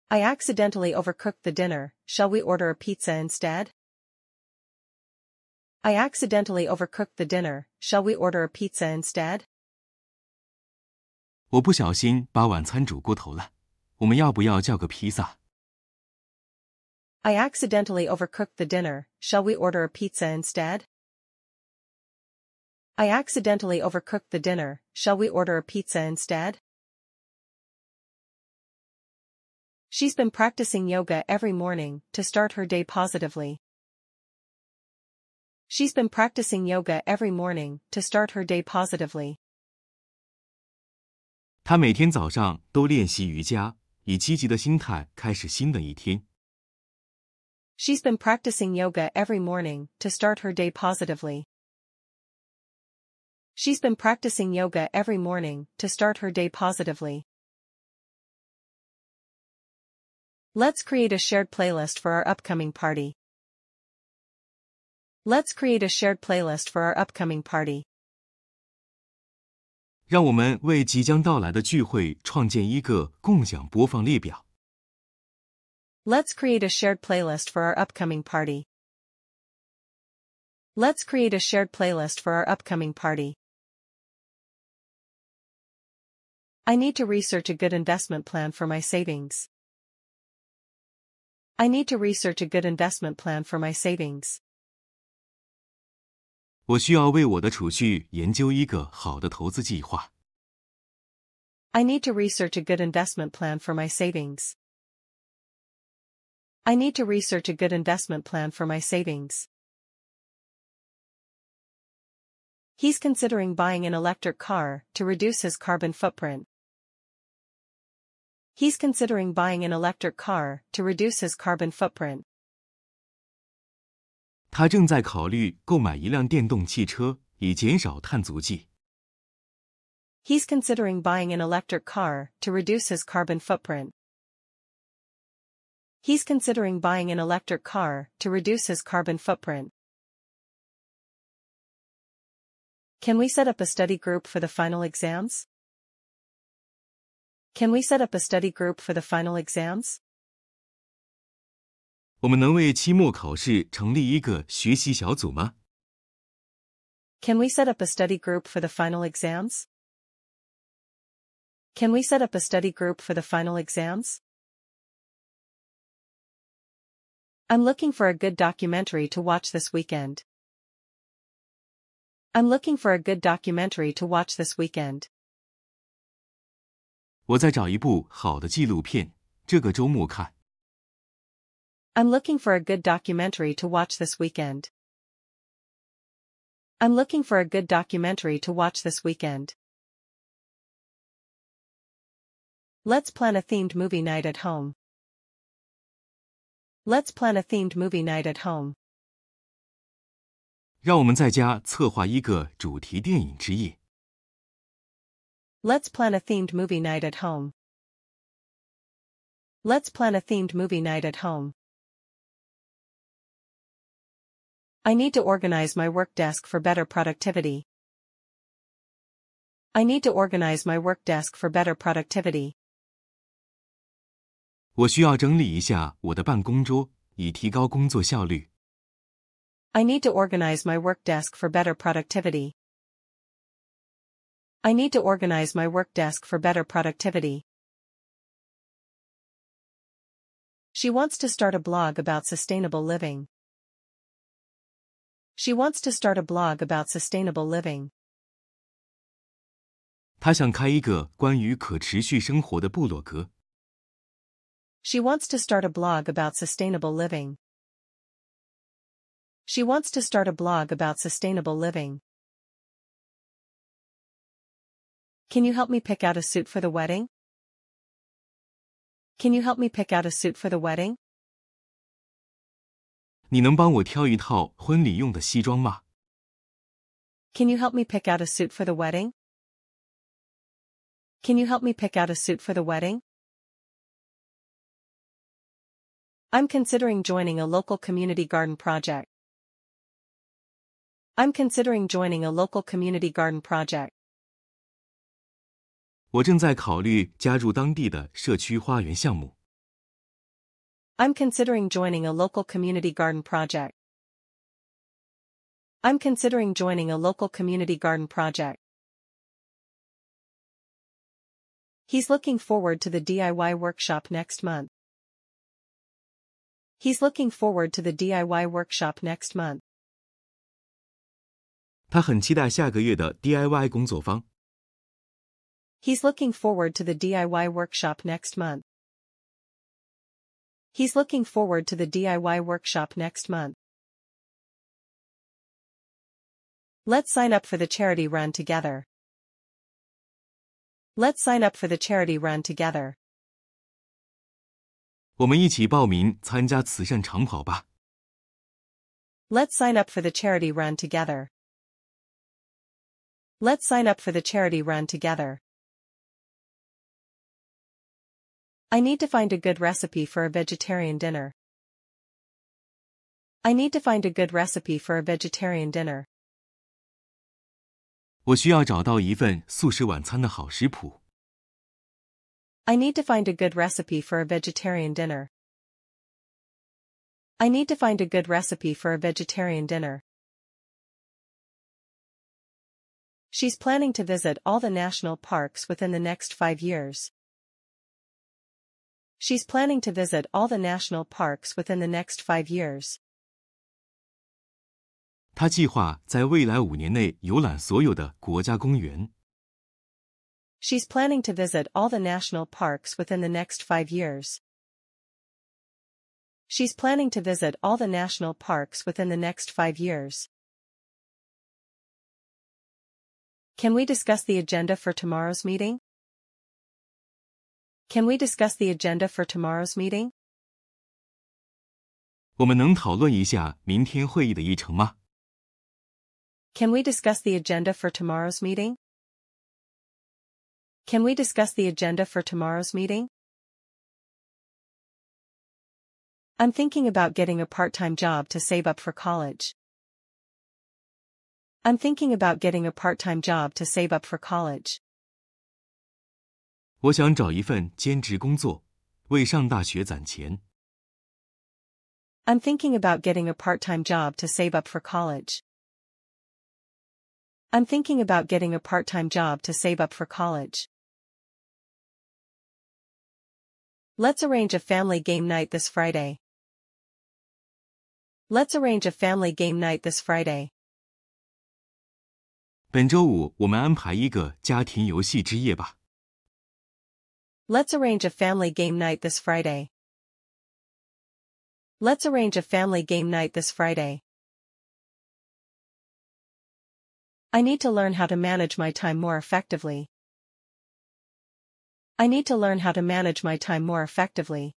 I accidentally overcooked the dinner, shall we order a pizza instead? I accidentally overcooked the dinner, shall we order a pizza instead? 我不小心把晚餐煮过头了， 我们要不要叫个披萨？I accidentally overcooked the dinner, shall we order a pizza instead? I accidentally overcooked the dinner, shall we order a pizza instead? She's been practicing yoga every morning to start her day positively. She's been practicing yoga every morning to start her day positively. 她每天早上都练习瑜伽， 以积极的心态开始新的一天。 She's been practicing yoga every morning to start her day positively. She's been practicing yoga every morning to start her day positively. Let's create a shared playlist for our upcoming party. Let's create a shared playlist for our upcoming party. 让我们为即将到来的聚会创建一个共享播放列表。Let's create a shared playlist for our upcoming party. Let's create a shared playlist for our upcoming party. I need to research a good investment plan for my savings. I need to research a good investment plan for my savings. 我需要为我的储蓄研究一个好的投资计划。I need to research a good investment plan for my savings. I need to research a good investment plan for my savings. He's considering buying an electric car to reduce his carbon footprint. He's considering buying an electric car to reduce his carbon footprint. 他正在考虑购买一辆电动汽车，以减少碳足迹。He's considering buying an electric car to reduce his carbon footprint. He's considering buying an electric car to reduce his carbon footprint. Can we set up a study group for the final exams? Can we set up a study group for the final exams? 我们能为期末考试成立一个学习小组吗？Can we set up a study group for the final exams? Can we set up a study group for the final exams? I'm looking for a good documentary to watch this weekend. I'm looking for a good documentary to watch this weekend. 我在找一部好的纪录片，这个周末看。 I'm looking for a good documentary to watch this weekend. I'm looking for a good documentary to watch this weekend. Let's plan a themed movie night at home. Let's plan a themed movie night at home. 让我们在家策划一个主题电影之夜。Let's plan a themed movie night at home. Let's plan a themed movie night at home. I need to organize my work desk for better productivity. I need to organize my work desk for better productivity. 我需要整理一下我的办公桌，以提高工作效率。I need to organize my work desk for better productivity. I need to organize my work desk for better productivity. She wants to start a blog about sustainable living. She wants to start a blog about sustainable living. 她想开一个关于可持续生活的部落格。She wants to start a blog about sustainable living. She wants to start a blog about sustainable living. Can you help me pick out a suit for the wedding? Can you help me pick out a suit for the wedding? 你能帮我挑一套婚礼用的西装吗？Can you help me pick out a suit for the wedding? Can you help me pick out a suit for the wedding? I'm considering joining a local community garden project. I'm considering joining a local community garden project. 我正在考虑加入当地的社区花园项目。 I'm considering joining a local community garden project. I'm considering joining a local community garden project. He's looking forward to the DIY workshop next month. He's looking forward to the DIY workshop next month. 他很期待下个月的 DIY 工作坊。He's looking forward to the DIY workshop next month. He's looking forward to the DIY workshop next month. Let's sign up for the charity run together. Let's sign up for the charity run together. 我们一起报名参加慈善长跑吧。 Let's sign up for the charity run together. Let's sign up for the charity run together. I need to find a good recipe for a vegetarian dinner. I need to find a good recipe for a vegetarian dinner. 我需要找到一份素食晚餐的好食谱。 I need to find a good recipe for a vegetarian dinner. I need to find a good recipe for a vegetarian dinner. She's planning to visit all the national parks within the next five years. She's planning to visit all the national parks within the next five years. 他计划在未来五年内游览所有的国家公园。 She's planning to visit all the national parks within the next five years. She's planning to visit all the national parks within the next five years. Can we discuss the agenda for tomorrow's meeting? Can we discuss the agenda for tomorrow's meeting? 我们能讨论一下明天会议的议程吗？ Can we discuss the agenda for tomorrow's meeting? Can we discuss the agenda for tomorrow's meeting? I'm thinking about getting a part-time job to save up for college. I'm thinking about getting a part-time job to save up for college. 我想找一份兼职工作，为上大学攒钱。 I'm thinking about getting a part-time job to save up for college. I'm thinking about getting a part-time job to save up for college. Let's arrange a family game night this Friday. Let's arrange a family game night this Friday. 本周五我们安排一个家庭游戏之夜吧。 Let's arrange a family game night this Friday. Let's arrange a family game night this Friday. I need to learn how to manage my time more effectively. I need to learn how to manage my time more effectively.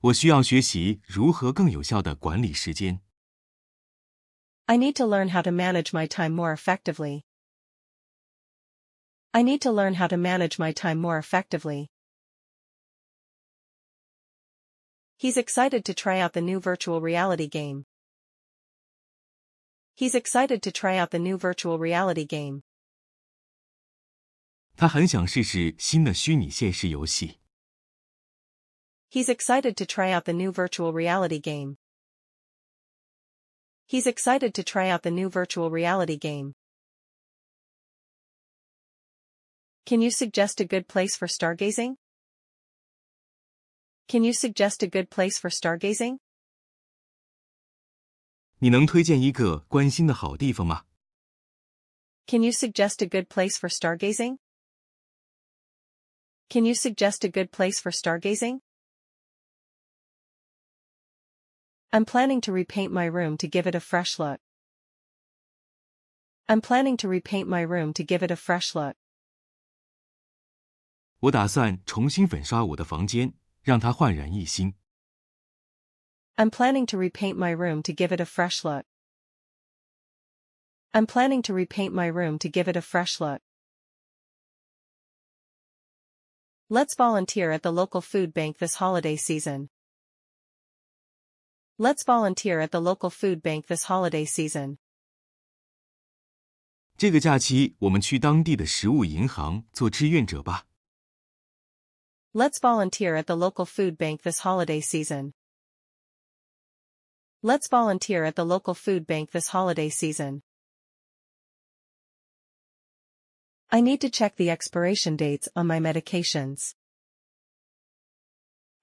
我需要学习如何更有效的管理时间。 I need to learn how to manage my time more effectively. I need to learn how to manage my time more effectively. He's excited to try out the new virtual reality game. He's excited to try out the new virtual reality game. 他很想试试新的虚拟现实游戏。 He's excited to try out the new virtual reality game. He's excited to try out the new virtual reality game. Can you suggest a good place for stargazing? Can you suggest a good place for stargazing? 你能推荐一个观星的好地方吗？ Can you suggest a good place for stargazing? Can you suggest a good place for stargazing? I'm planning to repaint my room to give it a fresh look. I'm planning to repaint my room to give it a fresh look. 我打算重新粉刷我的房间，让它焕然一新。 I'm planning to repaint my room to give it a fresh look. I'm planning to repaint my room to give it a fresh look. Let's volunteer at the local food bank this holiday season. Let's volunteer at the local food bank this holiday season. 这个假期，我们去当地的食物银行做志愿者吧。 Let's volunteer at the local food bank this holiday season. Let's volunteer at the local food bank this holiday season. I need to check the expiration dates on my medications.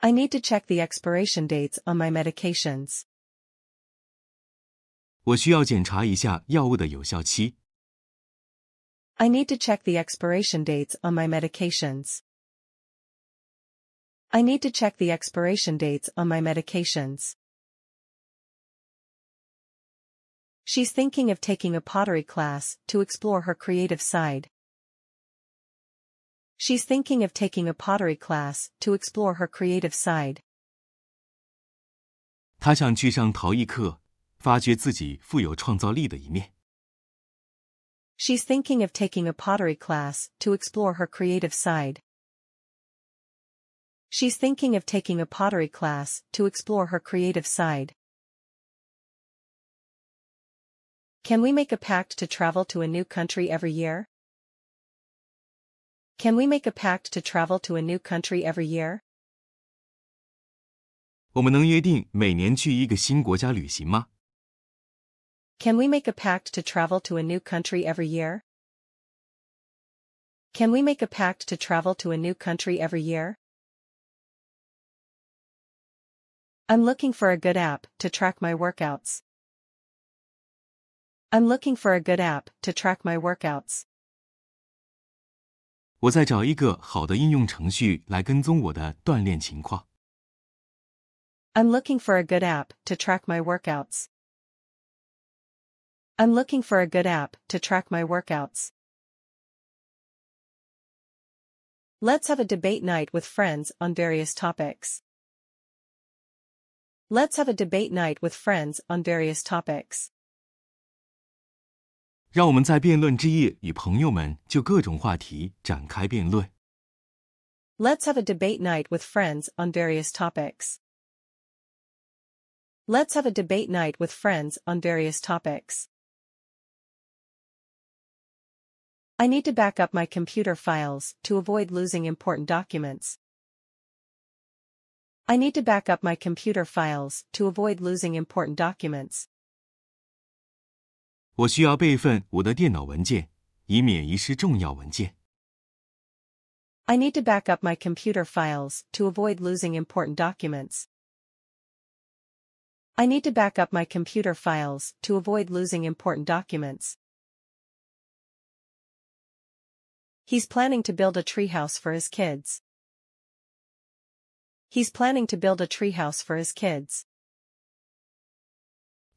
I need to check the expiration dates on my medications. 我需要检查一下药物的有效期。 I need to check the expiration dates on my medications. I need to check the expiration dates on my medications. She's thinking of taking a pottery class to explore her creative side. She's thinking of taking a pottery class to explore her creative side. 他想去上陶艺课，发掘自己富有创造力的一面。 She's thinking of taking a pottery class to explore her creative side. She's thinking of taking a pottery class to explore her creative side. Can we make a pact to travel to a new country every year? Can we make a pact to travel to a new country every year? 我们能约定每年去一个新国家旅行吗？ Can we make a pact to travel to a new country every year? Can we make a pact to travel to a new country every year? I'm looking for a good app to track my workouts. I'm looking for a good app to track my workouts. 我在找一个好的应用程序来跟踪我的锻炼情况。 I'm looking for a good app to track my workouts. I'm looking for a good app to track my workouts. Let's have a debate night with friends on various topics. Let's have a debate night with friends on various topics. 让我们在辩论之夜与朋友们就各种话题展开辩论。 Let's have a debate night with friends on various topics. Let's have a debate night with friends on various topics. I need to back up my computer files to avoid losing important documents. I need to back up my computer files to avoid losing important documents. 我需要备份我的电脑文件，以免遗失重要文件。 I need to back up my computer files to avoid losing important documents. I need to back up my computer files to avoid losing important documents. He's planning to build a treehouse for his kids. He's planning to build a treehouse for his kids.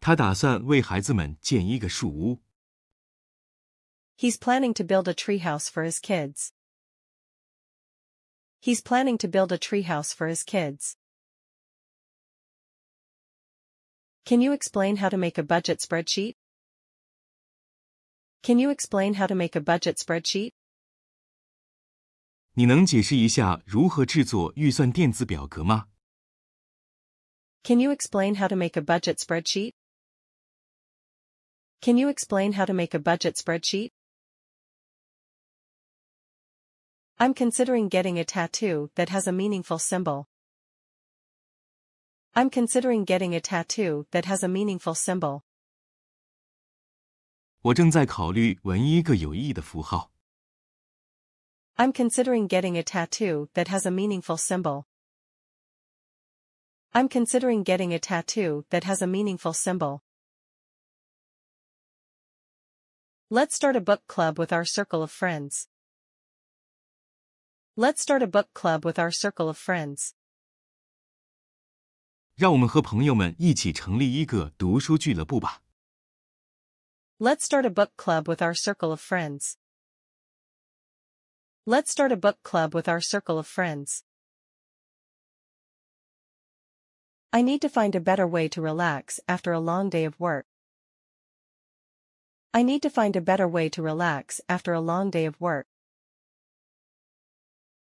他打算为孩子们建一个树屋。 He's planning to build a treehouse for his kids. He's planning to build a treehouse for his kids. Can you explain how to make a budget spreadsheet? Can you explain how to make a budget spreadsheet? 你能解释一下如何制作预算电子表格吗？ Can you explain how to make a budget spreadsheet? Can you explain how to make a budget spreadsheet? I'm considering getting a tattoo that has a meaningful symbol. I'm considering getting a tattoo that has a meaningful symbol. 我正在考虑纹一个有意义的符号。 I'm considering getting a tattoo that has a meaningful symbol. I'm considering getting a tattoo that has a meaningful symbol. Let's start a book club with our circle of friends. Let's start a book club with our circle of friends. 让我们和朋友们一起成立一个读书俱乐部吧。 Let's start a book club with our circle of friends. Let's start a book club with our circle of friends. I need to find a better way to relax after a long day of work. I need to find a better way to relax after a long day of work.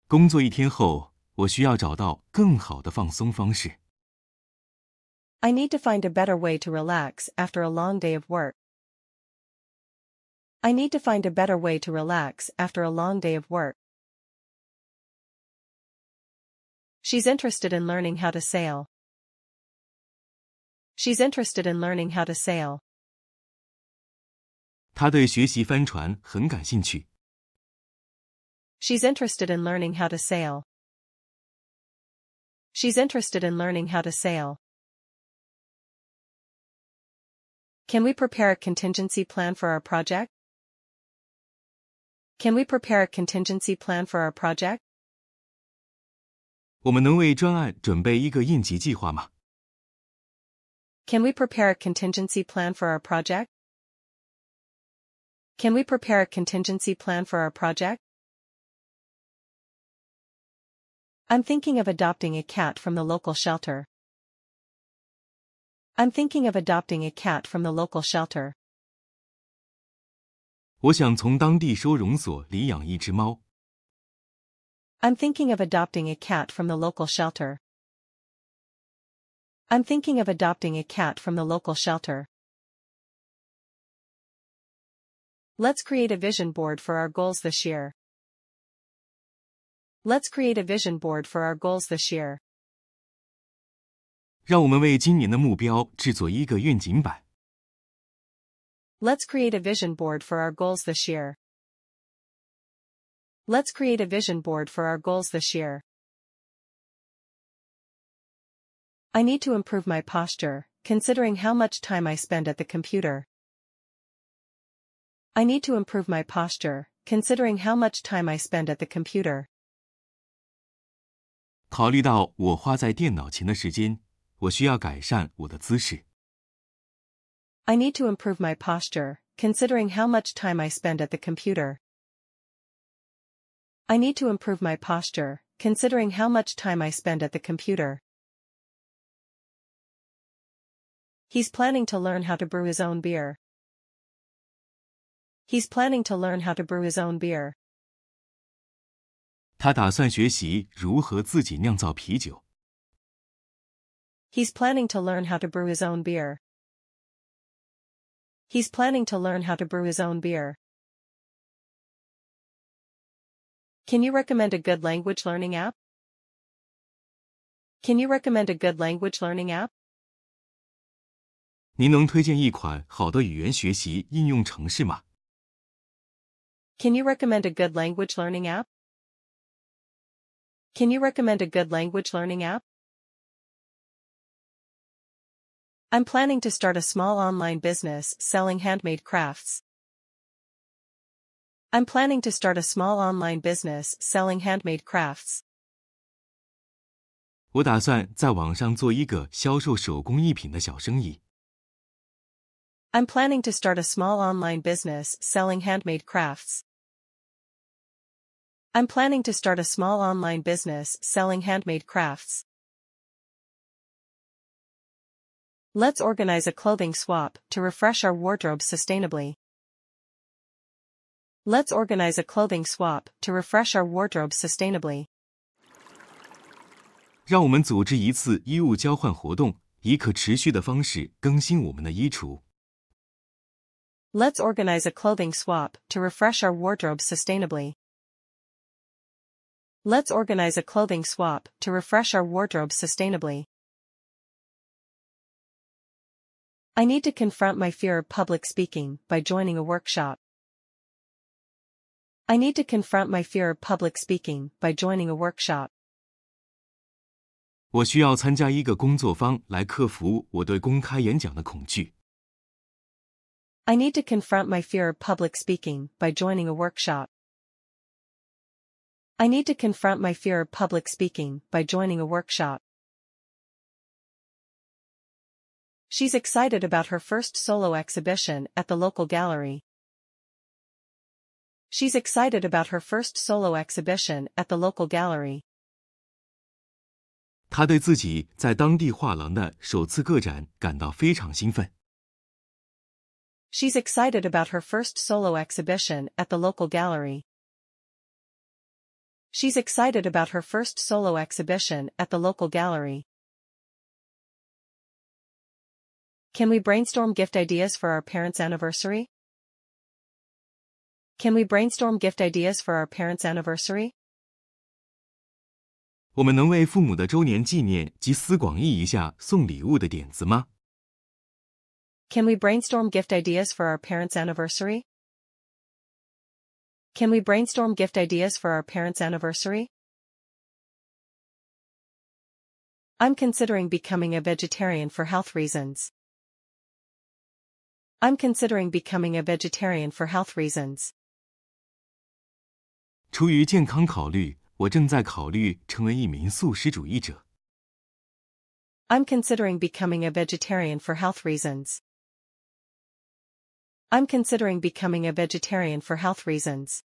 工作一天后，我需要找到更好的放松方式。 I need to find a better way to relax after a long day of work. I need to find a better way to relax after a long day of work. She's interested in learning how to sail. She's interested in learning how to sail. 他对学习帆船很感兴趣。 She's interested in learning how to sail. She's interested in learning how to sail. Can we prepare a contingency plan for our project? Can we prepare a contingency plan for our project? 我们能为专案准备一个应急计划吗？ Can we prepare a contingency plan for our project? Can we prepare a contingency plan for our project? I'm thinking of adopting a cat from the local shelter. I'm thinking of adopting a cat from the local shelter. 我想从当地收容所领养一只猫。 I'm thinking of adopting a cat from the local shelter. I'm thinking of adopting a cat from the local shelter. Let's create a vision board for our goals this year. Let's create a vision board for our goals this year. 让我们为今年的目标制作一个愿景板。 Let's create a vision board for our goals this year. Let's create a vision board for our goals this year. I need to improve my posture, considering how much time I spend at the computer. I need to improve my posture, considering how much time I spend at the computer. 考虑到我花在电脑前的时间，我需要改善我的姿势。 I need to improve my posture, considering how much time I spend at the computer. I need to improve my posture, considering how much time I spend at the computer. He's planning to learn how to brew his own beer. He's planning to learn how to brew his own beer. 他打算学习如何自己酿造啤酒。 He's planning to learn how to brew his own beer. He's planning to learn how to brew his own beer. Can you recommend a good language learning app? Can you recommend a good language learning app? 您能推荐一款好的语言学习应用程式吗？ Can you recommend a good language learning app? Can you recommend a good language learning app? I'm planning to start a small online business selling handmade crafts. I'm planning to start a small online business selling handmade crafts. 我打算在网上做一个销售手工艺品的小生意。 I'm planning to start a small online business selling handmade crafts. I'm planning to start a small online business selling handmade crafts. Let's organize a clothing swap to refresh our wardrobe sustainably. Let's organize a clothing swap to refresh our wardrobe sustainably. 让我们组织一次衣物交换活动，以可持续的方式更新我们的衣橱。 Let's organize a clothing swap to refresh our wardrobe sustainably. Let's organize a clothing swap to refresh our wardrobe sustainably. I need to confront my fear of public speaking by joining a workshop. I need to confront my fear of public speaking by joining a workshop. 我需要参加一个工作坊来克服我对公开演讲的恐惧。 I need to confront my fear of public speaking by joining a workshop. I need to confront my fear of public speaking by joining a workshop. She's excited about her first solo exhibition at the local gallery. She's excited about her first solo exhibition at the local gallery. 他对自己在当地画廊的首次个展感到非常兴奋。 She's excited about her first solo exhibition at the local gallery. She's excited about her first solo exhibition at the local gallery. Can we brainstorm gift ideas for our parents' anniversary? Can we brainstorm gift ideas for our parents' anniversary? 我们能为父母的周年纪念集思广益一下送礼物的点子吗？ Can we brainstorm gift ideas for our parents' anniversary? Can we brainstorm gift ideas for our parents' anniversary? I'm considering becoming a vegetarian for health reasons. I'm considering becoming a vegetarian for health reasons. 出于健康考虑，我正在考虑成为一名素食主义者。 I'm considering becoming a vegetarian for health reasons. I'm considering becoming a vegetarian for health reasons.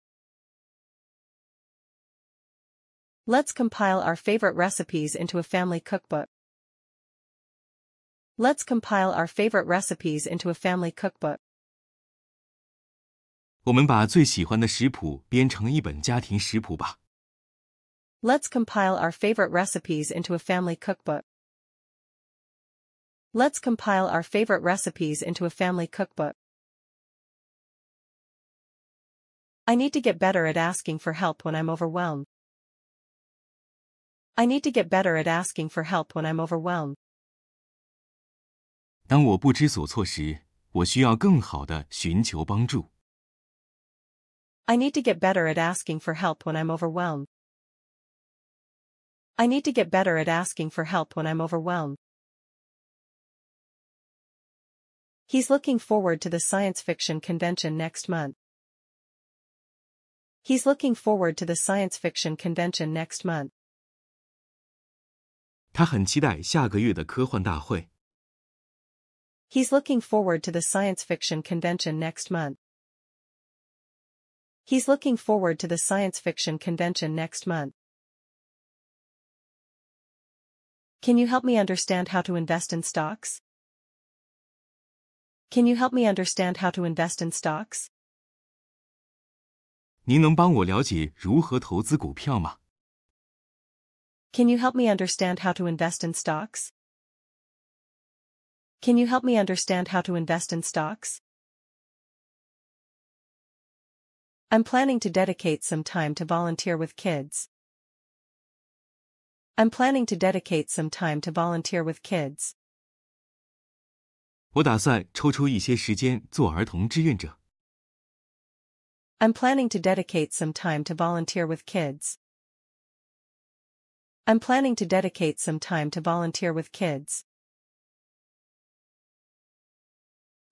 Let's compile our favorite recipes into a family cookbook. Let's compile our favorite recipes into a family cookbook. 我们把最喜欢的食谱编成一本家庭食谱吧。 Let's compile our favorite recipes into a family cookbook. Let's compile our favorite recipes into a family cookbook. I need to get better at asking for help when I'm overwhelmed. I need to get better at asking for help when I'm overwhelmed. 当我不知所措时，我需要更好的寻求帮助。 I need to get better at asking for help when I'm overwhelmed. I need to get better at asking for help when I'm overwhelmed. He's looking forward to the science fiction convention next month. He's looking forward to the science fiction convention next month. 他很期待下个月的科幻大会。 He's looking forward to the science fiction convention next month. He's looking forward to the science fiction convention next month. Can you help me understand how to invest in stocks? Can you help me understand how to invest in stocks? 您能帮我了解如何投资股票吗？ Can you help me understand how to invest in stocks? Can you help me understand how to invest in stocks? I'm planning to dedicate some time to volunteer with kids. I'm planning to dedicate some time to volunteer with kids. 我打算抽出一些时间做儿童志愿者。 I'm planning to dedicate some time to volunteer with kids. I'm planning to dedicate some time to volunteer with kids.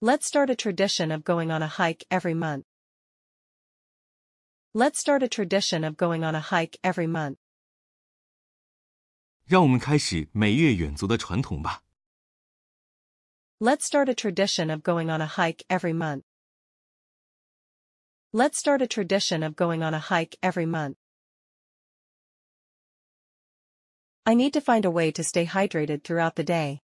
Let's start a tradition of going on a hike every month. Let's start a tradition of going on a hike every month. 让我们开始每月远足的传统吧。 Let's start a tradition of going on a hike every month. Let's start a tradition of going on a hike every month. I need to find a way to stay hydrated throughout the day.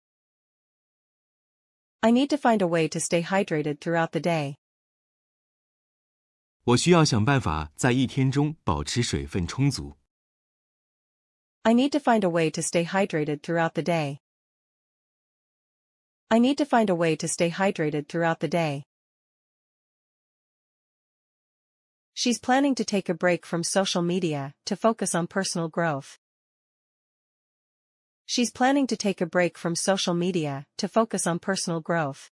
I need to find a way to stay hydrated throughout the day. 我需要想办法在一天中保持水分充足。 I need to find a way to stay hydrated throughout the day. I need to find a way to stay hydrated throughout the day. She's planning to take a break from social media to focus on personal growth. She's planning to take a break from social media to focus on personal growth.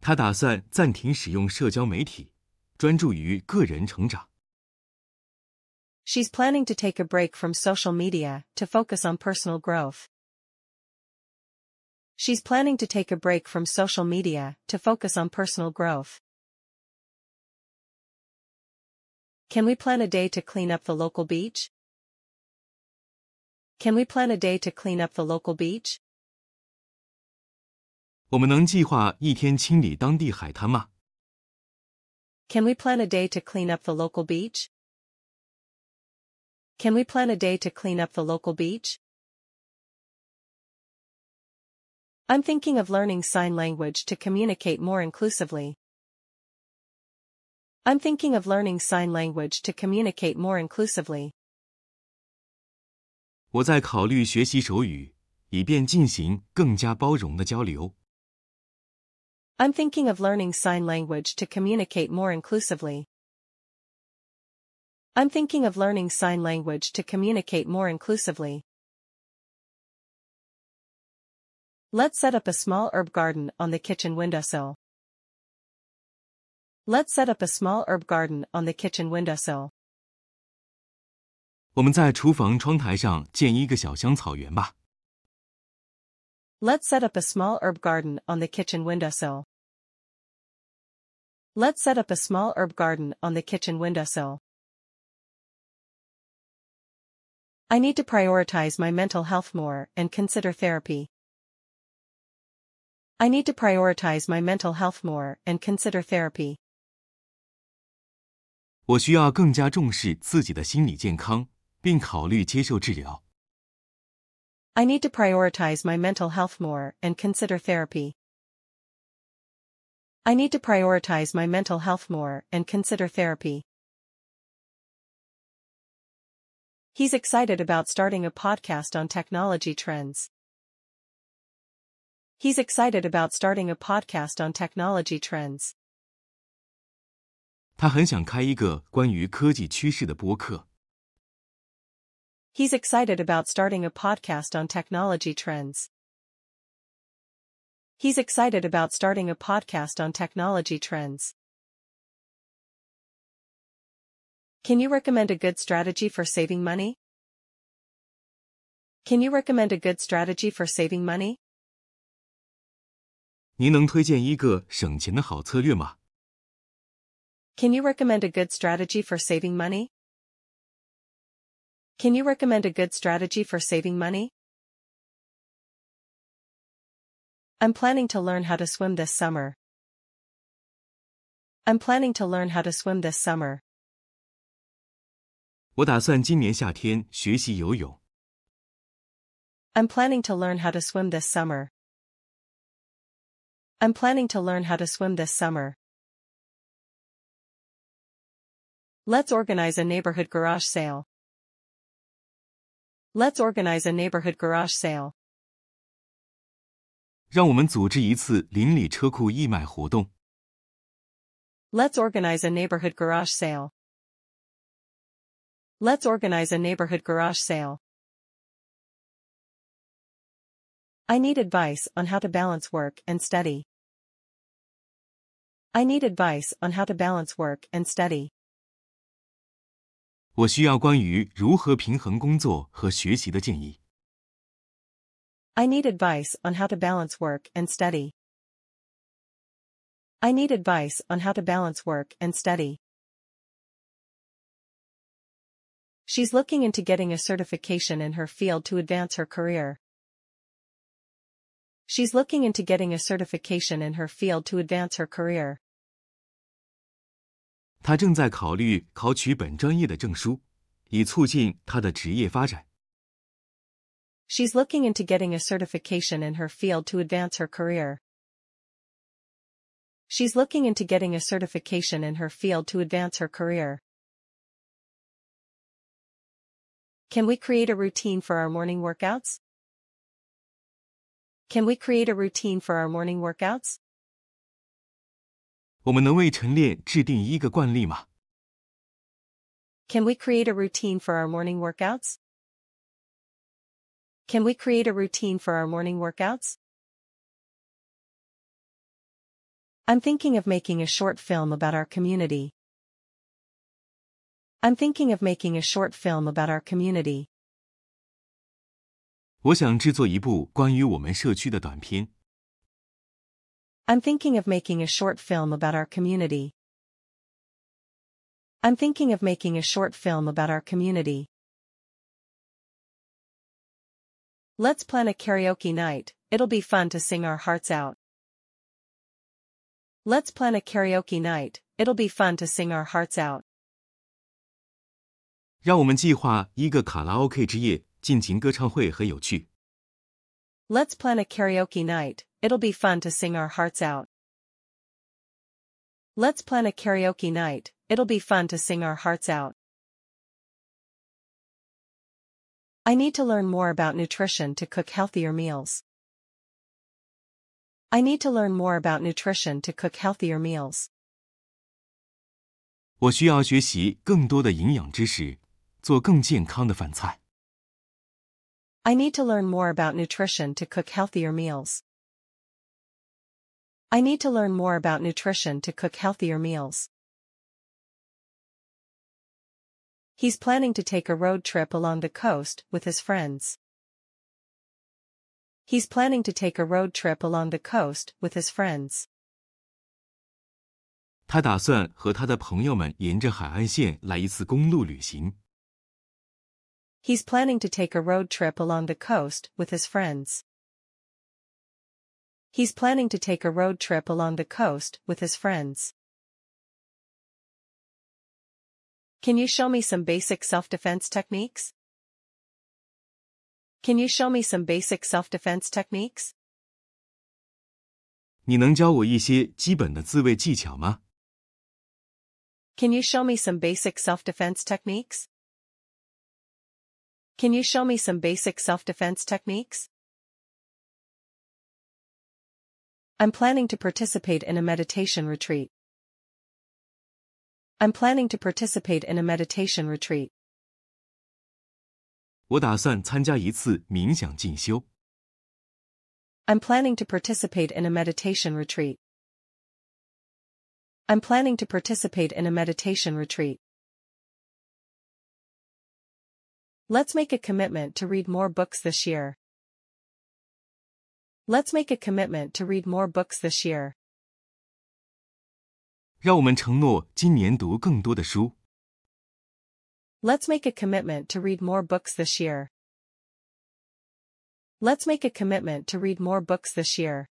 他打算暂停使用社交媒体，专注于个人成长。 She's planning to take a break from social media to focus on personal growth. She's planning to take a break from social media to focus on personal growth. Can we plan a day to clean up the local beach? Can we plan a day to clean up the local beach? 我们能计划一天清理当地海滩吗？ Can we plan a day to clean up the local beach? Can we plan a day to clean up the local beach? I'm thinking of learning sign language to communicate more inclusively. I'm thinking of learning sign language to communicate more inclusively. 我在考虑学习手语，以便进行更加包容的交流。 I'm thinking of learning sign language to communicate more inclusively. I'm thinking of learning sign language to communicate more inclusively. Let's set up a small herb garden on the kitchen windowsill. Let's set up a small herb garden on the kitchen windowsill. 我们在厨房窗台上建一个小香草园吧。 Let's set up a small herb garden on the kitchen windowsill. Let's set up a small herb garden on the kitchen windowsill. I need to prioritize my mental health more and consider therapy. I need to prioritize my mental health more and consider therapy. 我需要更加重视自己的心理健康， 并考虑接受治疗。 I need to prioritize my mental health more and consider therapy. I need to prioritize my mental health more and consider therapy. He's excited about starting a podcast on technology trends. He's excited about starting a podcast on technology trends. 他很想开一个关于科技趋势的播客。 He's excited about starting a podcast on technology trends. He's excited about starting a podcast on technology trends. Can you recommend a good strategy for saving money? Can you recommend a good strategy for saving money? 您能推荐一个省钱的好策略吗？Can you recommend a good strategy for saving money? Can you recommend a good strategy for saving money? I'm planning to learn how to swim this summer. I'm planning to learn how to swim this summer. 我打算今年夏天学习游泳。I'm planning to learn how to swim this summer. I'm planning to learn how to swim this summer. Let's organize a neighborhood garage sale. Let's organize a neighborhood garage sale. 让我们组织一次邻里车库义卖活动。Let's organize a neighborhood garage sale. Let's organize a neighborhood garage sale. I need advice on how to balance work and study. I need advice on how to balance work and study. 我需要关于如何平衡工作和学习的建议。I need advice on how to balance work and study. I need advice on how to balance work and study. She's looking into getting a certification in her field to advance her career. She's looking into getting a certification in her field to advance her career. 她正在考虑考取本专业的证书，以促进她的职业发展。She's looking into getting a certification in her field to advance her career. She's looking into getting a certification in her field to advance her career. Can we create a routine for our morning workouts? Can we create a routine for our morning workouts? 我们能为晨练制定一个惯例吗？Can we create a routine for our morning workouts? Can we create a routine for our morning workouts? I'm thinking of making a short film about our community. I'm thinking of making a short film about our community. 我想制作一部关于我们社区的短片。 I'm thinking of making a short film about our community. I'm thinking of making a short film about our community. Let's plan a karaoke night, it'll be fun to sing our hearts out. Let's plan a karaoke night, it'll be fun to sing our hearts out. 让我们计划一个卡拉 OK 之夜，尽情歌唱会很有趣。Let's plan a karaoke night, it'll be fun to sing our hearts out. Let's plan a karaoke night, it'll be fun to sing our hearts out. I need to learn more about nutrition to cook healthier meals. I need to learn more about nutrition to cook healthier meals. 我需要学习更多的营养知识，做更健康的饭菜。I need to learn more about nutrition to cook healthier meals. I need to learn more about nutrition to cook healthier meals. He's planning to take a road trip along the coast with his friends. He's planning to take a road trip along the coast with his friends. 他打算和他的朋友们沿着海岸线来一次公路旅行。He's planning to take a road trip along the coast with his friends. He's planning to take a road trip along the coast with his friends. Can you show me some basic self-defense techniques? Can you show me some basic self-defense techniques? 你能教我一些基本的自卫技巧吗？ Can you show me some basic self-defense techniques? Can you show me some basic self-defense techniques? I'm planning to participate in a meditation retreat. I'm planning to participate in a meditation retreat. 我打算参加一次冥想进修。 I'm planning to participate in a meditation retreat. I'm planning to participate in a meditation retreat. Let's make a commitment to read more books this year. Let's make a commitment to read more books this year. 让我们承诺今年读更多的书。 Let's make a commitment to read more books this year. Let's make a commitment to read more books this year.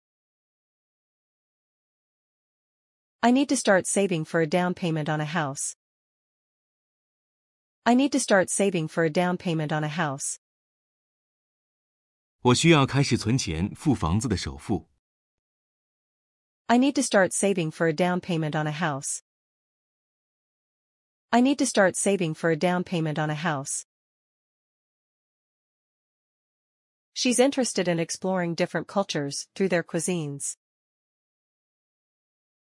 I need to start saving for a down payment on a house. I need to start saving for a down payment on a house. 我需要开始存钱付房子的首付。 I need to start saving for a down payment on a house. I need to start saving for a down payment on a house. She's interested in exploring different cultures through their cuisines.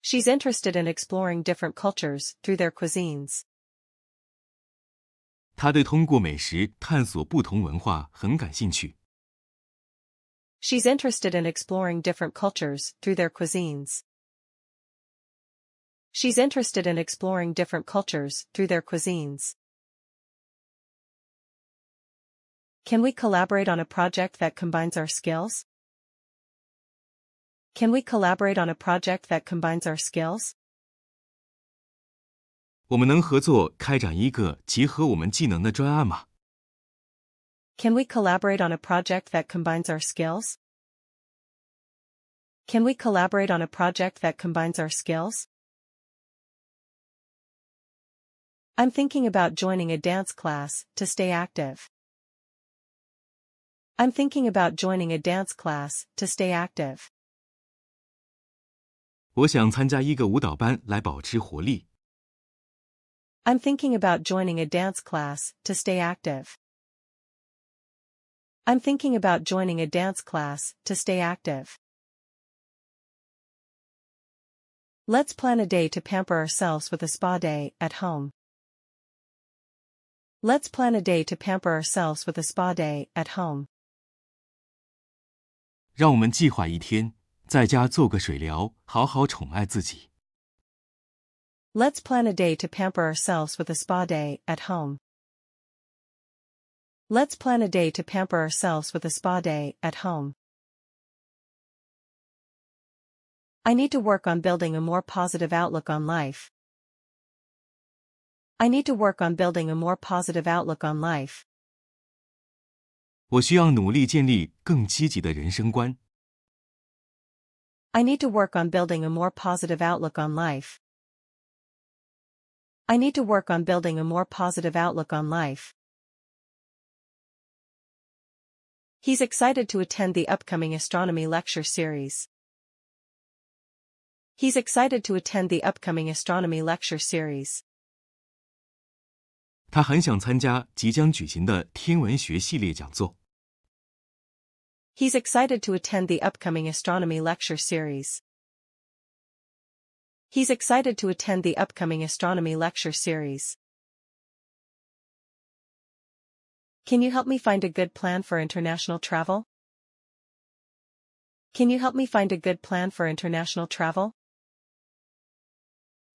She's interested in exploring different cultures through their cuisines. 他对通过美食探索不同文化很感兴趣。 She's interested in exploring different cultures through their cuisines. She's interested in exploring different cultures through their cuisines. Can we collaborate on a project that combines our skills? Can we collaborate on a project that combines our skills? 我们能合作开展一个结合我们技能的专案吗？ Can we collaborate on a project that combines our skills? Can we collaborate on a project that combines our skills? I'm thinking about joining a dance class to stay active. I'm thinking about joining a dance class to stay active. 我想参加一个舞蹈班来保持活力。 I'm thinking about joining a dance class to stay active. I'm thinking about joining a dance class to stay active. Let's plan a day to pamper ourselves with a spa day at home. Let's plan a day to pamper ourselves with a spa day at home. 让我们计划一天，在家做个水疗，好好宠爱自己。 Let's plan a day to pamper ourselves with a spa day at home. Let's plan a day to pamper ourselves with a spa day at home. I need to work on building a more positive outlook on life. I need to work on building a more positive outlook on life. 我需要努力建立更积极的人生观。 I need to work on building a more positive outlook on life. I need to work on building a more positive outlook on life. He's excited to attend the upcoming astronomy lecture series. He's excited to attend the upcoming astronomy lecture series. 他很想参加即将举行的天文学系列讲座。 He's excited to attend the upcoming astronomy lecture series. He's excited to attend the upcoming astronomy lecture series. Can you help me find a good plan for international travel? Can you help me find a good plan for international travel?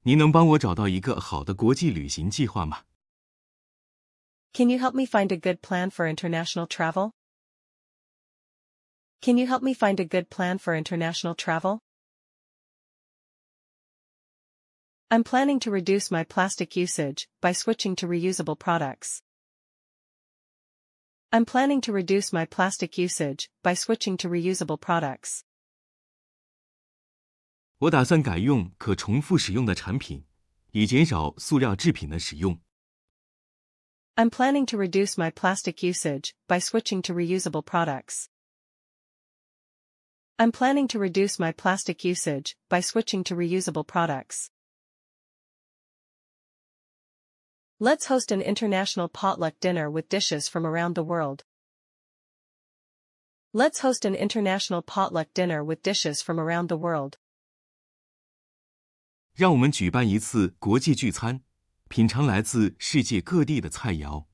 您能帮我找到一个好的国际旅行计划吗？ Can you help me find a good plan for international travel? Can you help me find a good plan for international travel? I'm planning to reduce my plastic usage by switching to reusable products. I'm planning to reduce my plastic usage by switching to reusable products. 我打算改用可重复使用的产品，以减少塑料制品的使用。 I'm planning to reduce my plastic usage by switching to reusable products. I'm planning to reduce my plastic usage by switching to reusable products. Let's host an international potluck dinner with dishes from around the world. Let's host an international potluck dinner with dishes from around the world. 让我们举办一次国际聚餐，品尝来自世界各地的菜肴。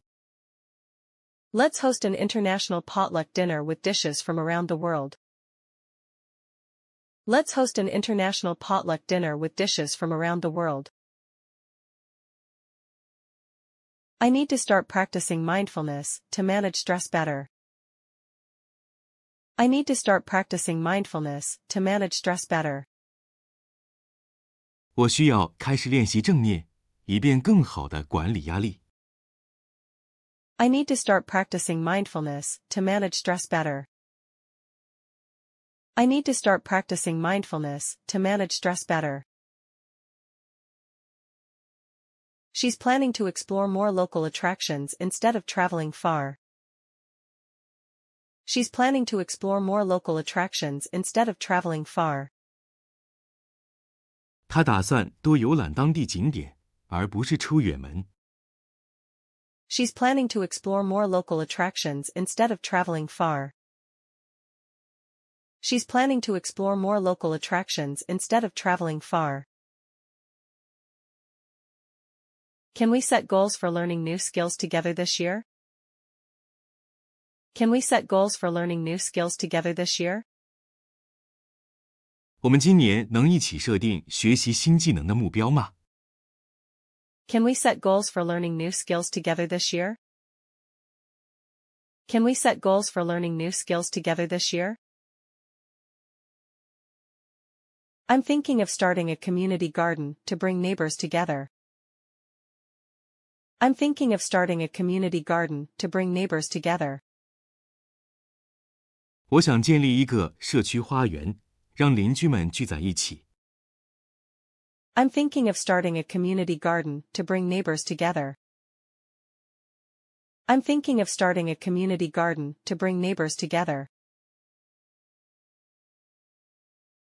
Let's host an international potluck dinner with dishes from around the world. Let's host an international potluck dinner with dishes from around the world. I need to start practicing mindfulness to manage stress better. I need to start practicing mindfulness to manage stress better. 我需要开始练习正念，以便更好的管理压力。I need to start practicing mindfulness to manage stress better. I need to start practicing mindfulness to manage stress better. She's planning to explore more local attractions instead of traveling far. She's planning to explore more local attractions instead of traveling far. 他打算多游览当地景点，而不是出远门。She's planning to explore more local attractions instead of traveling far. She's planning to explore more local attractions instead of traveling far. Can we set goals for learning new skills together this year? Can we set goals for learning new skills together this year? 我们今年能一起设定学习新技能的目标吗？Can we set goals for learning new skills together this year? Can we set goals for learning new skills together this year? I'm thinking of starting a community garden to bring neighbors together. I'm thinking of starting a community garden to bring neighbors together. 我想建立一个社区花园，让邻居们聚在一起。I'm thinking of starting a community garden to bring neighbors together. I'm thinking of starting a community garden to bring neighbors together.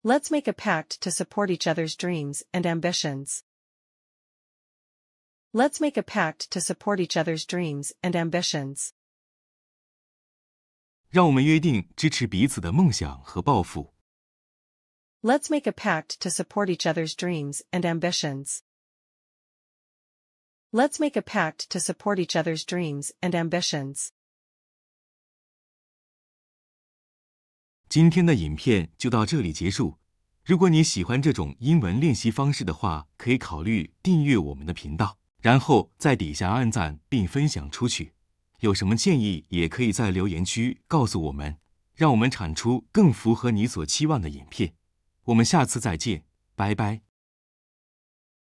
Let's make a pact to support each other's dreams and ambitions. Let's make a pact to support each other's dreams and ambitions. 让我们约定支持彼此的梦想和抱负。Let's make a pact to support each other's dreams and ambitions. Let's make a pact to support each other's dreams and ambitions. 今天的影片就到这里结束。如果你喜欢这种英文练习方式的话，可以考虑订阅我们的频道， 然后在底下按赞并分享出去。有什么建议，也可以在留言区告诉我们，让我们产出更符合你所期望的影片。我们下次再见，拜拜。